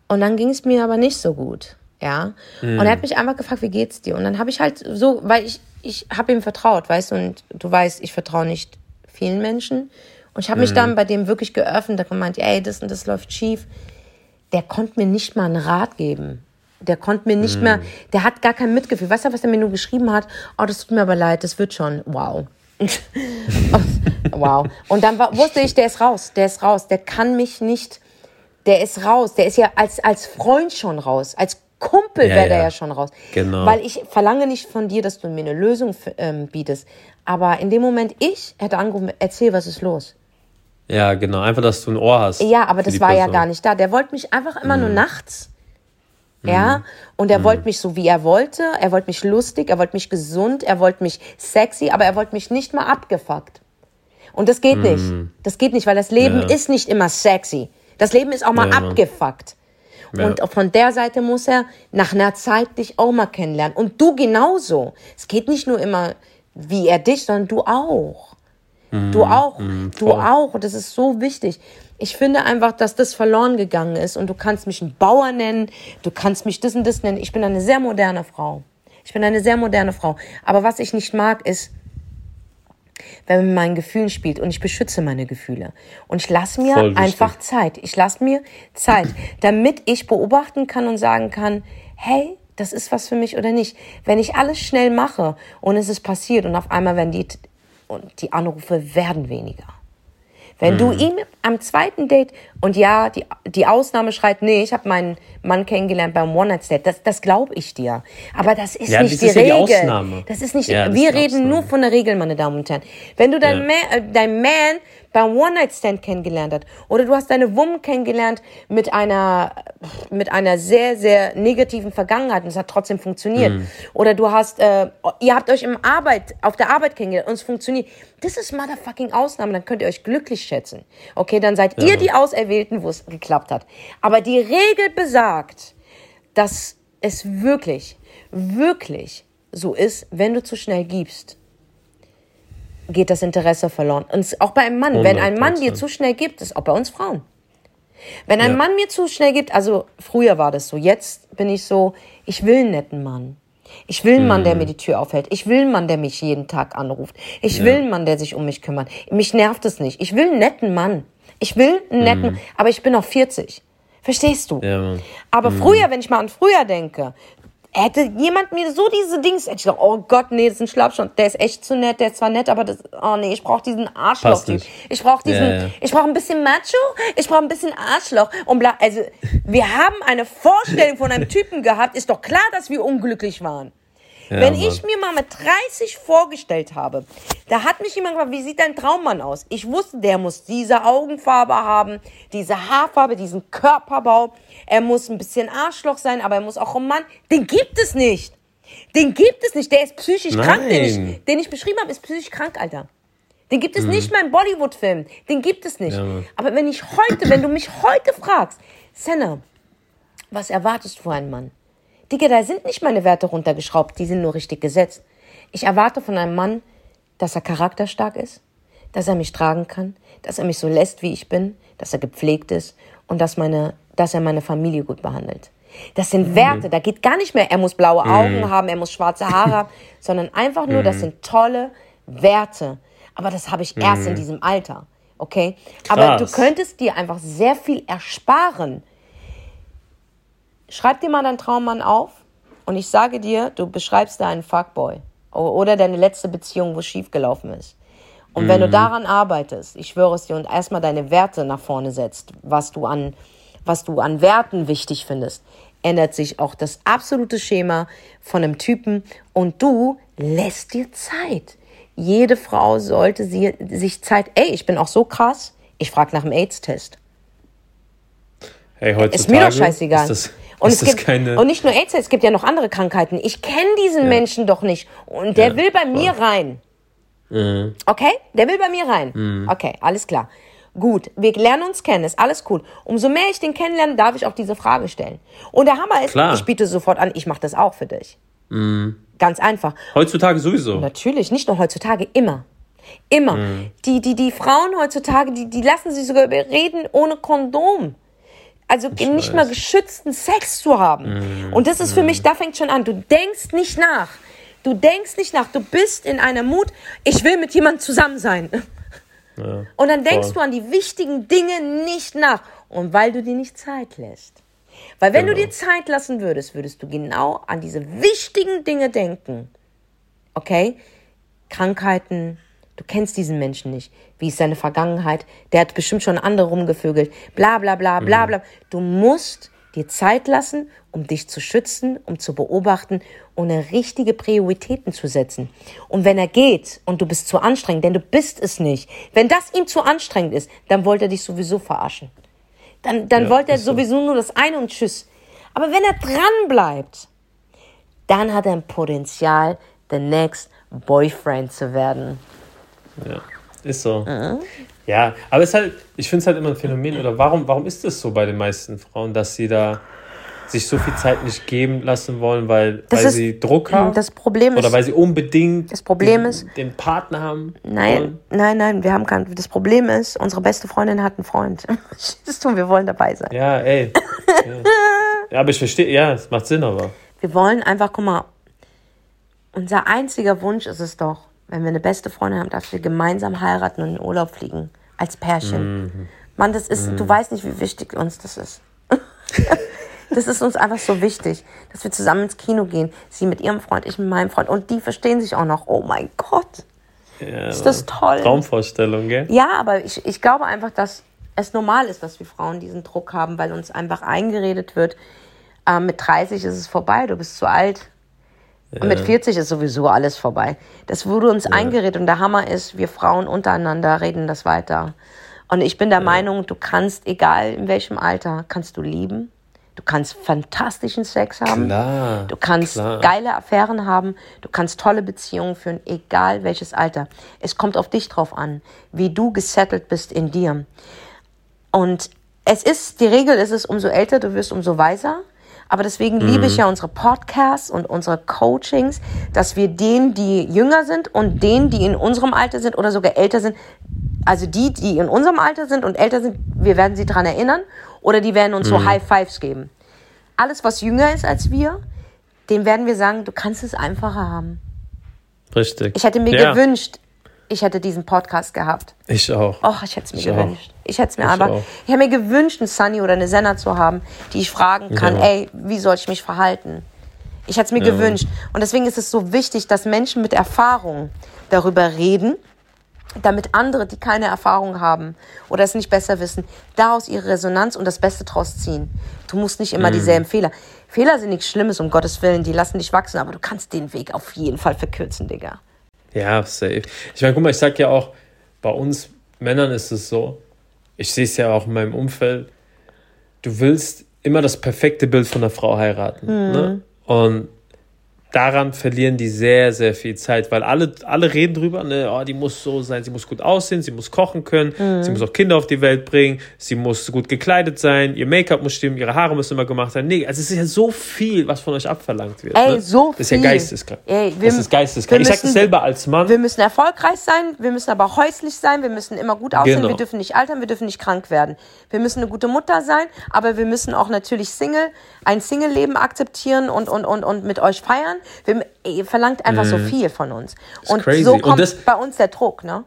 Und dann ging es mir aber nicht so gut, ja. Und er hat mich einfach gefragt, wie geht's dir? Und dann habe ich halt so, weil ich, ich habe ihm vertraut, weißt du, und du weißt, ich vertraue nicht vielen Menschen. Und ich habe mich dann bei dem wirklich geöffnet, da gemeint, ey, das und das läuft schief der konnte mir nicht mal einen Rat geben. Der konnte mir nicht mehr, der hat gar kein Mitgefühl. Weißt du, was er mir nur geschrieben hat? Oh, das tut mir aber leid, das wird schon. Wow. wow. Und dann war, wusste ich, der ist raus, der ist raus. Der kann mich nicht, der ist raus. Der ist ja als, als Freund schon raus. Als Kumpel Ja, wäre der ja. ja schon raus. Genau. Weil ich verlange nicht von dir, dass du mir eine Lösung ähm, bietest. Aber in dem Moment, ich hätte angerufen, erzähl, was ist los. Ja, genau. Einfach, dass du ein Ohr hast. Ja, aber das war ja Person. gar nicht da. Der wollte mich einfach immer Mhm. nur nachts. Ja, und er wollte mich so, wie er wollte. Er wollte mich lustig, er wollte mich gesund, er wollte mich sexy, aber er wollte mich nicht mal abgefuckt. Und das geht nicht. Das geht nicht, weil das Leben Mhm. Ja. ist nicht immer sexy. Das Leben ist auch mal Ja, abgefuckt. Ja. Und von der Seite muss er nach einer Zeit dich auch mal kennenlernen. Und du genauso. Es geht nicht nur immer wie er dich, sondern du auch. Du auch. du Mhm. voll. auch. Und das ist so wichtig. Ich finde einfach, dass das verloren gegangen ist. Und du kannst mich einen Bauer nennen, du kannst mich das und das nennen. Ich bin eine sehr moderne Frau. Ich bin eine sehr moderne Frau. Aber was ich nicht mag, ist, wenn man mit meinen Gefühlen spielt und ich beschütze meine Gefühle. Und ich lasse mir einfach Zeit. Ich lasse mir Zeit, damit ich beobachten kann und sagen kann, hey, das ist was für mich oder nicht. Wenn ich alles schnell mache und es ist passiert und auf einmal werden die, und die Anrufe werden weniger. Wenn du ihm am zweiten Date, und ja, die, die Ausnahme schreit, nee, ich habe meinen Mann kennengelernt beim One-Night-Stand, das, das glaube ich dir. Aber das ist Ja, nicht das die ist ja die Regel. Ausnahme. Das ist nicht, Ja, das wir ist reden Ausnahme. nur von der Regel, meine Damen und Herren. Wenn du deinen Ja. Man, äh, dein Man beim One-Night-Stand kennengelernt hast, oder du hast deine Woman kennengelernt mit einer, mit einer sehr, sehr negativen Vergangenheit und es hat trotzdem funktioniert. Mhm. Oder du hast, äh, ihr habt euch im Arbeit, auf der Arbeit kennengelernt und es funktioniert. Das ist motherfucking Ausnahme, dann könnt ihr euch glücklich schätzen. Okay, dann seid ihr die Auserwählten, wo es geklappt hat. Aber die Regel besagt, dass es wirklich, wirklich so ist, wenn du zu schnell gibst, geht das Interesse verloren. Und auch bei einem Mann, wenn ein Mann dir 100%. zu schnell gibt, ist auch bei uns Frauen. Wenn ein Ja. Mann mir zu schnell gibt, also früher war das so, jetzt bin ich so, ich will einen netten Mann. Ich will einen Mann, der mir die Tür aufhält. Ich will einen Mann, der mich jeden Tag anruft. Ich will einen Mann, der sich um mich kümmert. Mich nervt es nicht. Ich will einen netten Mann. Ich will einen netten, aber ich bin noch 40. Verstehst du? Ja, Mann. Aber früher, wenn ich mal an früher denke, hätte jemand mir so diese Dings, hätte ich gedacht, oh Gott, nee, das ist ein Schlappschwanz. Der ist echt zu nett, der ist zwar nett, aber das, oh nee, ich brauche diesen Arschloch. Ich brauche diesen, Ja, ja. ich brauche ein bisschen Macho, ich brauche ein bisschen Arschloch und bla. Also, wir haben eine Vorstellung von einem Typen gehabt, ist doch klar, dass wir unglücklich waren. Ja, Wenn Mann. ich mir mal mit 30 vorgestellt habe, da hat mich jemand gefragt, wie sieht dein Traummann aus? Ich wusste, der muss diese Augenfarbe haben, diese Haarfarbe, diesen Körperbau. Er muss ein bisschen Arschloch sein, aber er muss auch ein Mann. Den gibt es nicht. Den gibt es nicht. Der ist psychisch krank, den ich, Nein. den ich beschrieben habe, ist psychisch krank, Alter. Den gibt es nicht mal in Bollywood-Filmen. Den gibt es nicht. Ja, aber wenn ich heute, wenn du mich heute fragst, Senna, was erwartest du von einem Mann? Digga, da sind nicht meine Werte runtergeschraubt, die sind nur richtig gesetzt. Ich erwarte von einem Mann, dass er charakterstark ist, dass er mich tragen kann, dass er mich so lässt, wie ich bin, dass er gepflegt ist und dass, meine, dass er meine Familie gut behandelt. Das sind Werte, da geht gar nicht mehr, er muss blaue Augen haben, er muss schwarze Haare haben, sondern einfach nur, das sind tolle Werte. Aber das habe ich erst in diesem Alter, okay? Aber du Krass. könntest dir einfach sehr viel ersparen, schreib dir mal deinen Traummann auf und ich sage dir, du beschreibst da einen Fuckboy oder deine letzte Beziehung, wo es schiefgelaufen ist. Und wenn du daran arbeitest, ich schwöre es dir, und erstmal deine Werte nach vorne setzt, was du an, was du an Werten wichtig findest, ändert sich auch das absolute Schema von einem Typen und du lässt dir Zeit. Jede Frau sollte sie, sich Zeit, ey, ich bin auch so krass, ich frage nach dem AIDS-Test. Hey, heutzutage Ist mir doch scheißegal. Ist das, und, es gibt, keine. und nicht nur AIDS, es gibt ja noch andere Krankheiten. Ich kenne diesen Menschen doch nicht. Und der Ja, will bei mir rein. Mhm. Okay? Der will bei mir rein. Okay, alles klar. Gut, wir lernen uns kennen, ist alles cool. Umso mehr ich den kennenlerne, darf ich auch diese Frage stellen. Und der Hammer ist, Klar. ich biete sofort an, ich mache das auch für dich. Ganz einfach. Heutzutage sowieso. Natürlich, nicht nur heutzutage, immer. Immer. Die, die, die Frauen heutzutage, die, die lassen sich sogar überreden ohne Kondom. Also nicht weiß. mal geschützten Sex zu haben. Und das ist für mich, da fängt schon an. Du denkst nicht nach. Du denkst nicht nach. Du bist in einer Mut, ich will mit jemandem zusammen sein. Ja. Und dann denkst Voll. du an die wichtigen Dinge nicht nach. Und weil du dir nicht Zeit lässt. Weil wenn du Genau. dir Zeit lassen würdest, würdest du genau an diese wichtigen Dinge denken. Okay? Krankheiten, du kennst diesen Menschen nicht. Wie ist seine Vergangenheit? Der hat bestimmt schon andere rumgevögelt. Bla bla bla bla Mhm. bla. Du musst dir Zeit lassen, um dich zu schützen, um zu beobachten und eine richtige Prioritäten zu setzen. Und wenn er geht und du bist zu anstrengend, denn du bist es nicht, wenn das ihm zu anstrengend ist, dann wollte er dich sowieso verarschen. Dann, dann Ja, wollte er ist so. sowieso nur das eine und tschüss. Aber wenn er dran bleibt, dann hat er ein Potenzial, the next boyfriend zu werden. Ja, ist so. Ja, aber es ist halt, ich finde es halt immer ein Phänomen, oder warum, warum ist es so bei den meisten Frauen, dass sie da sich so viel Zeit nicht geben lassen wollen, weil, Das weil ist- sie Druck haben? Das Problem ist, oder weil sie unbedingt Das Problem den, ist- den Partner haben? nein, wollen? nein, nein, wir haben kein, das Problem ist, unsere beste Freundin hat einen Freund. Das tun wir wollen dabei sein. Ja, ey. Ja aber ich verstehe, ja, es macht Sinn, aber. Wir wollen einfach, guck mal, unser einziger Wunsch ist es doch, wenn wir eine beste Freundin haben, dass wir gemeinsam heiraten und in den Urlaub fliegen. Als Pärchen. Mann, das ist, du weißt nicht, wie wichtig uns das ist. das ist uns einfach so wichtig, dass wir zusammen ins Kino gehen. Sie mit ihrem Freund, ich mit meinem Freund. Und die verstehen sich auch noch. Oh mein Gott. Ja, Ist das toll? Traumvorstellung, gell? Ja, aber ich, ich glaube einfach, dass es normal ist, dass wir Frauen diesen Druck haben, weil uns einfach eingeredet wird, äh, mit 30 ist es vorbei, du bist zu alt. Und mit 40 ist sowieso alles vorbei. Das wurde uns eingeredet und der Hammer ist, wir Frauen untereinander reden das weiter. Und ich bin der Meinung, du kannst, egal in welchem Alter, kannst du lieben. Du kannst fantastischen Sex haben. Klar. Du kannst klar. geile Affären haben, du kannst tolle Beziehungen führen, egal welches Alter. Es kommt auf dich drauf an, wie du gesettelt bist in dir. Und es ist, die Regel ist es, umso älter du wirst, umso weiser. Aber deswegen liebe ich ja unsere Podcasts und unsere Coachings, dass wir denen, die jünger sind und denen, die in unserem Alter sind oder sogar älter sind, also die, die in unserem Alter sind und älter sind, wir werden sie dran erinnern oder die werden uns so High Fives geben. Alles, was jünger ist als wir, dem werden wir sagen, du kannst es einfacher haben. Richtig. Ich hätte mir Ja. gewünscht, ich hätte diesen Podcast gehabt. Ich auch. Och, ich hätte es mir Ich auch. gewünscht. Ich hätte es mir Ich einfach. auch. Ich hätte mir gewünscht, einen Sunny oder eine Senna zu haben, die ich fragen kann, Ja. ey, wie soll ich mich verhalten? Ich hätte es mir Ja. gewünscht. Und deswegen ist es so wichtig, dass Menschen mit Erfahrung darüber reden, damit andere, die keine Erfahrung haben oder es nicht besser wissen, daraus ihre Resonanz und das Beste draus ziehen. Du musst nicht Mhm. immer dieselben Fehler. Fehler sind nichts Schlimmes, um Gottes Willen, die lassen dich wachsen, aber du kannst den Weg auf jeden Fall verkürzen, Digga. Ja, safe. Ich meine, guck mal, ich sag ja auch, bei uns Männern ist es so, ich sehe es ja auch in meinem Umfeld, du willst immer das perfekte Bild von einer Frau heiraten. Ne? Und daran verlieren die sehr, sehr viel Zeit, weil alle, alle reden drüber, ne, oh, die muss so sein, sie muss gut aussehen, sie muss kochen können, sie muss auch Kinder auf die Welt bringen, sie muss gut gekleidet sein, ihr Make-up muss stimmen, ihre Haare müssen immer gemacht sein. Nee, also es ist ja so viel, was von euch abverlangt wird. Ey, ne? so Das ist ja viel. geisteskrank. Ey, wir- das ist geisteskrank. Ich sag das selber als Mann. Wir müssen erfolgreich sein, wir müssen aber auch häuslich sein, wir müssen immer gut aussehen, Genau. wir dürfen nicht altern, wir dürfen nicht krank werden. Wir müssen eine gute Mutter sein, aber wir müssen auch natürlich Single, ein Single-Leben akzeptieren und, und, und, und mit euch feiern. Wir, ihr verlangt einfach so viel von uns. Und Mhm. crazy. so Und kommt das- bei uns der Druck, ne?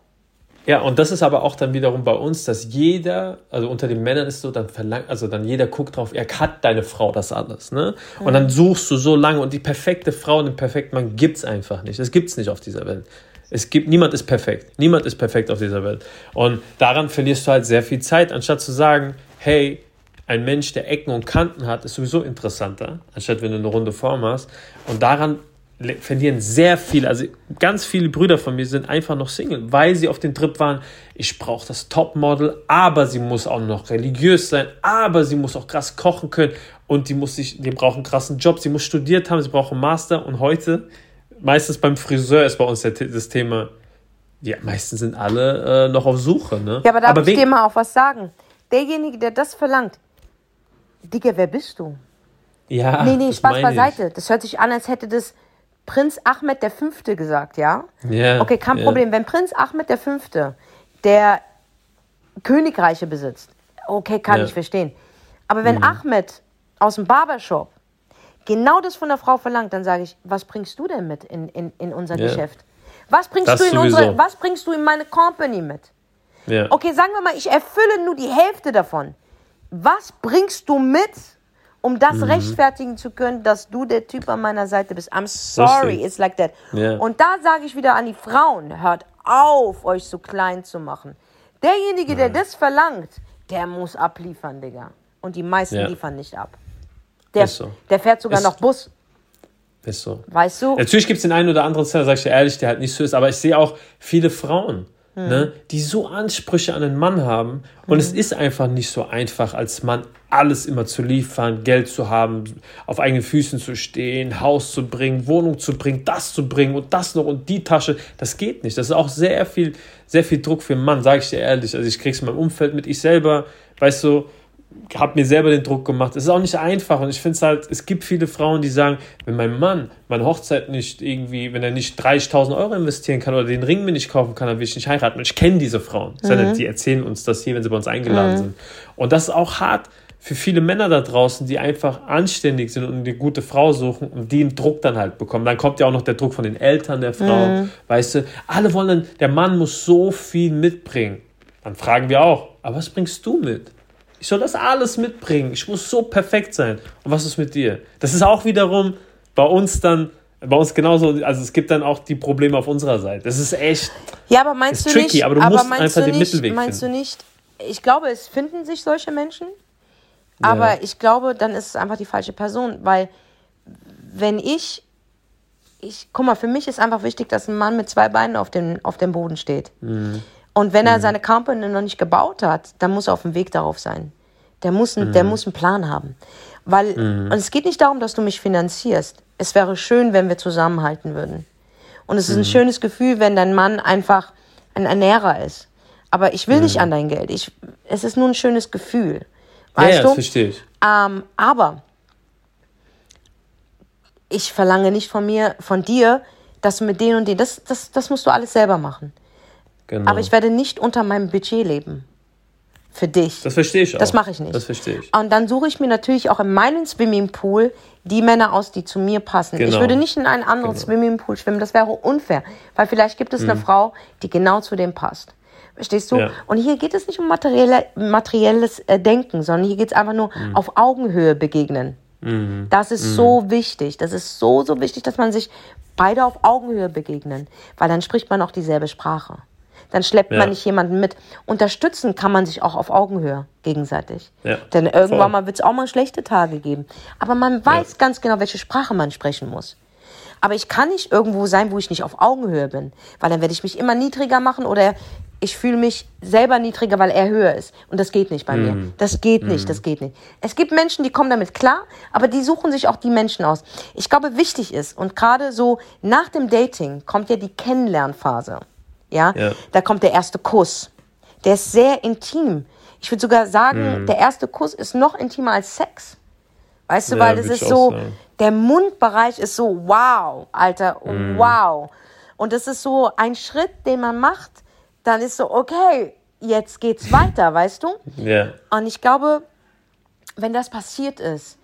Ja, und das ist aber auch dann wiederum bei uns, dass jeder, also unter den Männern ist so, dann verlangt, also dann jeder guckt drauf, er hat deine Frau das alles, ne? Und dann suchst du so lange und die perfekte Frau und den perfekten Mann gibt's einfach nicht. Das gibt's nicht auf dieser Welt. Es gibt, niemand ist perfekt. Niemand ist perfekt auf dieser Welt. Und daran verlierst du halt sehr viel Zeit, anstatt zu sagen, hey, ein Mensch, der Ecken und Kanten hat, ist sowieso interessanter, anstatt wenn du eine runde Form hast. Und daran verlieren sehr viele, also ganz viele Brüder von mir sind einfach noch Single, weil sie auf dem Trip waren, ich brauche das Topmodel, aber sie muss auch noch religiös sein, aber sie muss auch krass kochen können und die muss sich, die braucht einen krassen Job, sie muss studiert haben, sie braucht einen Master und heute, meistens beim Friseur ist bei uns das Thema, ja, meistens sind alle äh, noch auf Suche, ne? Ja, aber darf ich wegen- dir mal auch was sagen? Derjenige, der das verlangt, Digga, wer bist du? ja, nee, nee, Spaß meine ich. beiseite. Das hört sich an, als hätte das Prinz Ahmed der Fünfte gesagt, ja? Ja, Okay, kein ja. Problem. Wenn Prinz Ahmed der Fünfte, der Königreiche besitzt, okay, kann Ja. ich verstehen. Aber wenn Mhm. Ahmed aus dem Barbershop genau das von der Frau verlangt, dann sage ich, was bringst du denn mit in, in, in unser. Geschäft? Was bringst, Das du in sowieso. unsere, was bringst du in meine Company mit? Ja. Okay, sagen wir mal, ich erfülle nur die Hälfte davon. Was bringst du mit, um das Mhm. rechtfertigen zu können, dass du der Typ an meiner Seite bist? I'm sorry, Richtig. it's like that. Ja. Und da sage ich wieder an die Frauen, hört auf, euch so klein zu machen. Derjenige, der das verlangt, der muss abliefern, Digga. Und die meisten Ja. liefern nicht ab. Der, so. der fährt sogar Ist- noch Bus, Ist so. weißt du? Natürlich gibt es den einen oder anderen, sag ich dir ehrlich, der halt nicht so ist, aber ich sehe auch viele Frauen, Ne, die so Ansprüche an den Mann haben. Und Hm. es ist einfach nicht so einfach, als Mann alles immer zu liefern, Geld zu haben, auf eigenen Füßen zu stehen, Haus zu bringen, Wohnung zu bringen, das zu bringen und das noch und die Tasche. Das geht nicht. Das ist auch sehr viel, sehr viel Druck für einen Mann, sage ich dir ehrlich. Also ich krieg's in meinem Umfeld mit, ich selber, weißt du, habe mir selber den Druck gemacht. Es ist auch nicht einfach und ich finde es halt, es gibt viele Frauen, die sagen, wenn mein Mann meine Hochzeit nicht irgendwie, wenn er nicht 30.000 Euro investieren kann oder den Ring mir nicht kaufen kann, dann will ich nicht heiraten. Und ich kenne diese Frauen. Nicht, Die erzählen uns das hier, wenn sie bei uns eingeladen sind. Und das ist auch hart für viele Männer da draußen, die einfach anständig sind und eine gute Frau suchen und die einen Druck dann halt bekommen. Dann kommt ja auch noch der Druck von den Eltern der Frau, weißt du. Alle wollen dann, der Mann muss so viel mitbringen. Dann fragen wir auch, aber was bringst du mit? Ich soll das alles mitbringen. Ich muss so perfekt sein. Und was ist mit dir? Das ist auch wiederum bei uns dann, bei uns genauso, also es gibt dann auch die Probleme auf unserer Seite. Das ist echt, Ja, aber meinst du tricky, nicht, aber du musst meinst einfach den nicht, Mittelweg Meinst finden. du nicht, ich glaube, es finden sich solche Menschen, aber ich glaube, dann ist es einfach die falsche Person, weil wenn ich, ich, guck mal, für mich ist einfach wichtig, dass ein Mann mit zwei Beinen auf dem, auf dem Boden steht. Mhm. Und wenn er seine Company noch nicht gebaut hat, dann muss er auf dem Weg darauf sein. Der muss, ein, Mhm. der muss einen Plan haben. Weil, und es geht nicht darum, dass du mich finanzierst. Es wäre schön, wenn wir zusammenhalten würden. Und es ist Mhm. ein schönes Gefühl, wenn dein Mann einfach ein Ernährer ist. Aber ich will Mhm. nicht an dein Geld. Ich, es ist nur ein schönes Gefühl. ja, Weißt ja, das du? verstehe ich. Ähm, aber ich verlange nicht von mir, von dir, dass du mit denen und denen, das, das, das musst du alles selber machen. Genau. Aber ich werde nicht unter meinem Budget leben. Für dich. das verstehe ich auch. Das mache ich nicht. Das verstehe ich. Und dann suche ich mir natürlich auch in meinem Swimmingpool die Männer aus, die zu mir passen. Ich Genau. würde nicht in einen anderen Genau. Swimmingpool schwimmen, das wäre unfair. Weil vielleicht gibt es eine Frau, die genau zu dem passt. Verstehst du? Mhm. Ja. Und hier geht es nicht um materielle, materielles äh, Denken, sondern hier geht es einfach nur Mhm. auf Augenhöhe begegnen. Das ist so wichtig. Das ist so, so wichtig, dass man sich beide auf Augenhöhe begegnen. Weil dann spricht man auch dieselbe Sprache. Dann schleppt Ja. man nicht jemanden mit. Unterstützen kann man sich auch auf Augenhöhe gegenseitig. Ja. Denn irgendwann Voll. mal wird es auch mal schlechte Tage geben. Aber man weiß ganz genau, welche Sprache man sprechen muss. Aber ich kann nicht irgendwo sein, wo ich nicht auf Augenhöhe bin. Weil dann werde ich mich immer niedriger machen oder ich fühle mich selber niedriger, weil er höher ist. Und das geht nicht bei mir. Das geht nicht, das geht nicht. Es gibt Menschen, die kommen damit klar, aber die suchen sich auch die Menschen aus. Ich glaube, wichtig ist, und gerade so nach dem Dating kommt ja die Kennenlernphase. Ja? Ja. Da kommt der erste Kuss. Der ist sehr intim. Ich würde sogar sagen, der erste Kuss ist noch intimer als Sex. Weißt du, Ja, weil es ist so, sagen. der Mundbereich ist so, wow, Alter, wow. Und das ist so ein Schritt, den man macht, dann ist so, okay, jetzt geht's weiter, weißt du? Ja. Und ich glaube, wenn das passiert ist,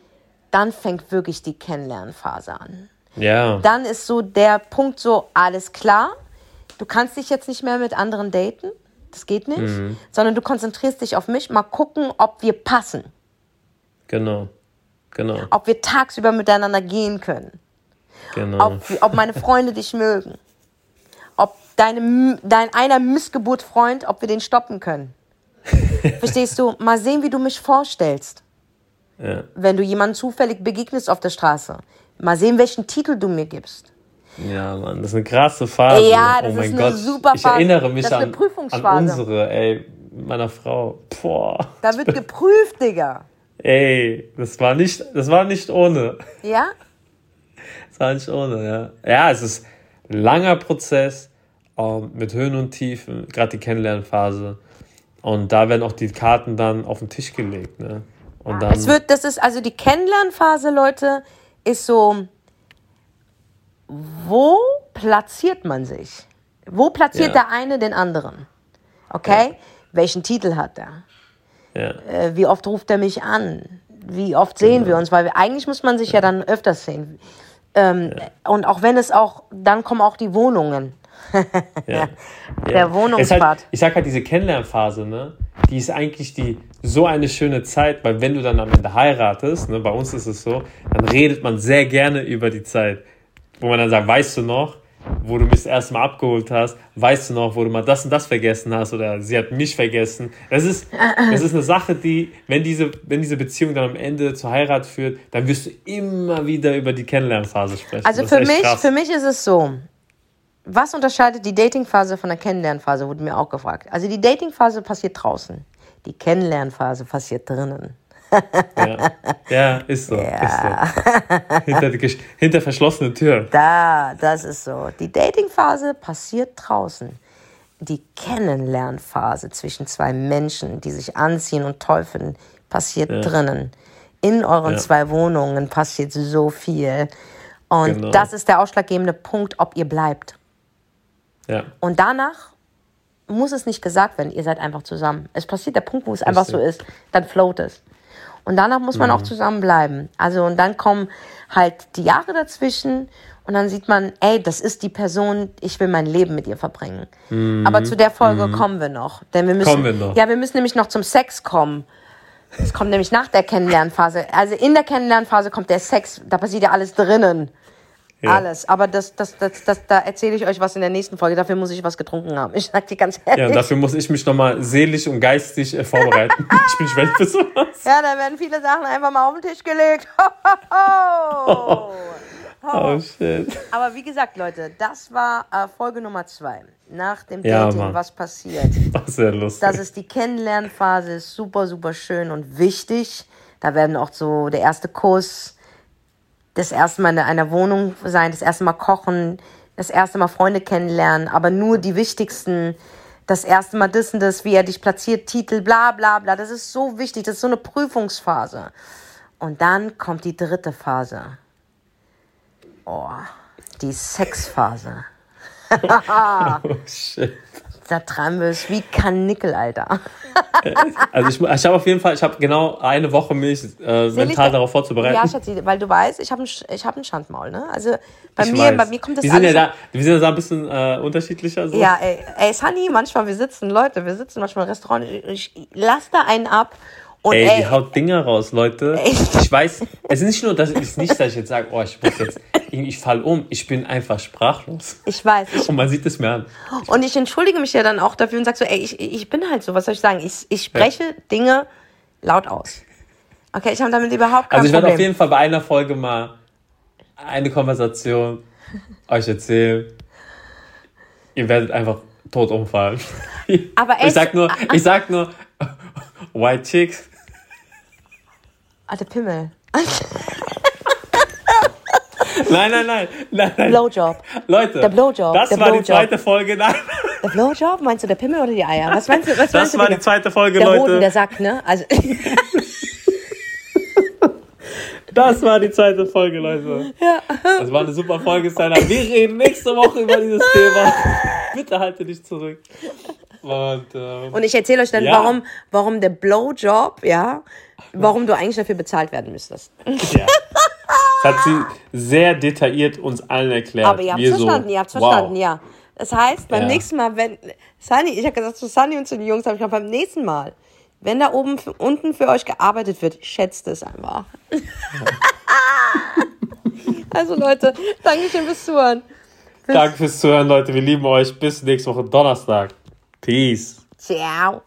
dann fängt wirklich die Kennenlernphase an. Ja. Dann ist so der Punkt so, alles klar, du kannst dich jetzt nicht mehr mit anderen daten, das geht nicht, Mhm. sondern du konzentrierst dich auf mich, mal gucken, ob wir passen, Genau. Genau. ob wir tagsüber miteinander gehen können. Genau. ob, ob meine Freunde dich mögen, ob deine, dein einer Missgeburt-Freund, ob wir den stoppen können. Verstehst du? Mal sehen, wie du mich vorstellst, Ja. wenn du jemandem zufällig begegnest auf der Straße. Mal sehen, welchen Titel du mir gibst. Ja, Mann, das ist eine krasse Phase. Ja, das oh mein ist eine Gott. super Ich Phase. erinnere mich an, an unsere, ey, meiner Frau. Boah. Da wird geprüft, Digga. Ey, das war nicht, das war nicht ohne. Ja? Das war nicht ohne, ja. Ja, es ist ein langer Prozess ähm, mit Höhen und Tiefen, gerade die Kennenlernphase. Und da werden auch die Karten dann auf den Tisch gelegt, ne? Und dann, Es wird, das ist, also die Kennenlernphase, Leute, ist so, wo platziert man sich? Wo platziert Ja. der eine den anderen? Okay? Welchen Titel hat er? ja, Äh, wie oft ruft er mich an? Wie oft sehen Genau. wir uns? Weil wir, eigentlich muss man sich ja, dann öfters sehen. Ähm, Und auch wenn es auch, dann kommen auch die Wohnungen. ja. Der ist Wohnungspart. Halt, ich sag halt, diese Kennenlernphase, ne, die ist eigentlich die so eine schöne Zeit, weil wenn du dann am Ende heiratest, ne, bei uns ist es so, dann redet man sehr gerne über die Zeit. Wo man dann sagt, weißt du noch, wo du mich das erste Mal abgeholt hast, weißt du noch, wo du mal das und das vergessen hast oder sie hat mich vergessen. Das ist, das ist eine Sache, die, wenn diese, wenn diese Beziehung dann am Ende zur Heirat führt, dann wirst du immer wieder über die Kennenlernphase sprechen. Also Das für mich, krass. für mich ist es so. Was unterscheidet die Datingphase von der Kennenlernphase, wurde mir auch gefragt. Also die Datingphase passiert draußen. Die Kennenlernphase passiert drinnen. Ja, ja ist so. Ist so. Hinter, die hinter verschlossenen Türen. Da, das ist so. Die Datingphase passiert draußen. Die Kennenlernphase zwischen zwei Menschen, die sich anziehen und toll finden, passiert drinnen. In euren Ja. zwei Wohnungen passiert so viel. Und Genau. das ist der ausschlaggebende Punkt, ob ihr bleibt. Ja, Und danach muss es nicht gesagt werden, ihr seid einfach zusammen. Es passiert der Punkt, wo es einfach so ist, dann float es. Und danach muss man auch zusammenbleiben. Also und dann kommen halt die Jahre dazwischen und dann sieht man, ey, das ist die Person, ich will mein Leben mit ihr verbringen. Aber zu der Folge kommen wir noch, denn wir müssen Kommen wir noch. ja, wir müssen nämlich noch zum Sex kommen. Es kommt nämlich nach der Kennenlernphase. Also in der Kennenlernphase kommt der Sex, da passiert ja alles drinnen. Ja. Alles. Aber das, das, das, das, da erzähle ich euch was in der nächsten Folge. Dafür muss ich was getrunken haben. Ich sag dir ganz ehrlich. ja und dafür muss ich mich nochmal seelisch und geistig äh, vorbereiten. ich bin schwer für sowas. Ja, da werden viele Sachen einfach mal auf den Tisch gelegt. Oh shit. Aber wie gesagt, Leute, das war äh, Folge Nummer zwei. Nach dem Ja, Dating, Mann. was passiert. Das ist sehr lustig. Das ist die Kennenlernphase, ist super, super schön und wichtig. Da werden auch so der erste Kuss, das erste Mal in einer Wohnung sein, das erste Mal kochen, das erste Mal Freunde kennenlernen, aber nur die wichtigsten, das erste Mal das und das, wie er dich platziert, Titel, bla bla bla. Das ist so wichtig, das ist so eine Prüfungsphase. Und dann kommt die dritte Phase. Oh, die Sexphase. Oh, shit. Da treiben wir es wie Kanickel, Alter. Also ich, ich habe auf jeden Fall, ich habe genau eine Woche mich äh, mental darauf vorzubereiten. Ja, Schatzi, weil du weißt, ich habe ein, ich hab ein Schandmaul, ne? Also bei Ich mir, weiß. bei mir kommt das wir sind ja da, Wir sind ja da ein bisschen äh, unterschiedlicher. So. Ja, ey, ey, Sunny, manchmal, wir sitzen, Leute, wir sitzen manchmal im Restaurant, ich, ich lass da einen ab und Ey, ey, die haut Dinger raus, Leute. Ey. Ich weiß, es ist nicht nur, dass ich nicht, dass ich jetzt sage, oh, ich muss jetzt, ich fall um. Ich bin einfach sprachlos. ich weiß, ich, Und man sieht es mir an. und ich entschuldige mich ja dann auch dafür und sag so, ey, ich, ich bin halt so, was soll ich sagen, ich, ich spreche Dinge laut aus. Okay, ich habe damit überhaupt kein Also ich werde auf jeden Fall bei einer Folge mal eine Konversation euch erzählen. Ihr werdet einfach tot umfallen. Aber ey, ich sag nur, ich sag nur, White Chicks. Alter Pimmel. Nein, nein, nein, nein, nein. Blowjob. Leute, Der Blowjob, das der war die Blowjob. zweite Folge. Nein, Der Blowjob, meinst du der Pimmel oder die Eier? Was meinst du? Was meinst das du war die zweite Folge, der Leute. Hoden, der Sack, ne? Also, Das war die zweite Folge, Leute. Ja. Das war eine super Folge, Steiner. Wir reden nächste Woche über dieses Thema. Bitte halte dich zurück. Und, ähm, und ich erzähle euch dann, Ja. warum, warum der Blowjob, ja, warum du eigentlich dafür bezahlt werden müsstest. ja. Hat sie sehr detailliert uns allen erklärt. Aber ihr habt Wir verstanden, so, ihr habt wow. verstanden, ja. Das heißt, beim Ja. nächsten Mal, wenn Sunny, ich habe gesagt zu Sunny und zu den Jungs, habe ich gesagt, beim nächsten Mal, wenn da oben für, unten für euch gearbeitet wird, schätzt es einfach. also Leute, Dankeschön fürs Zuhören. Danke fürs Zuhören, Leute. Wir lieben euch. Bis nächste Woche Donnerstag. Peace. Ciao.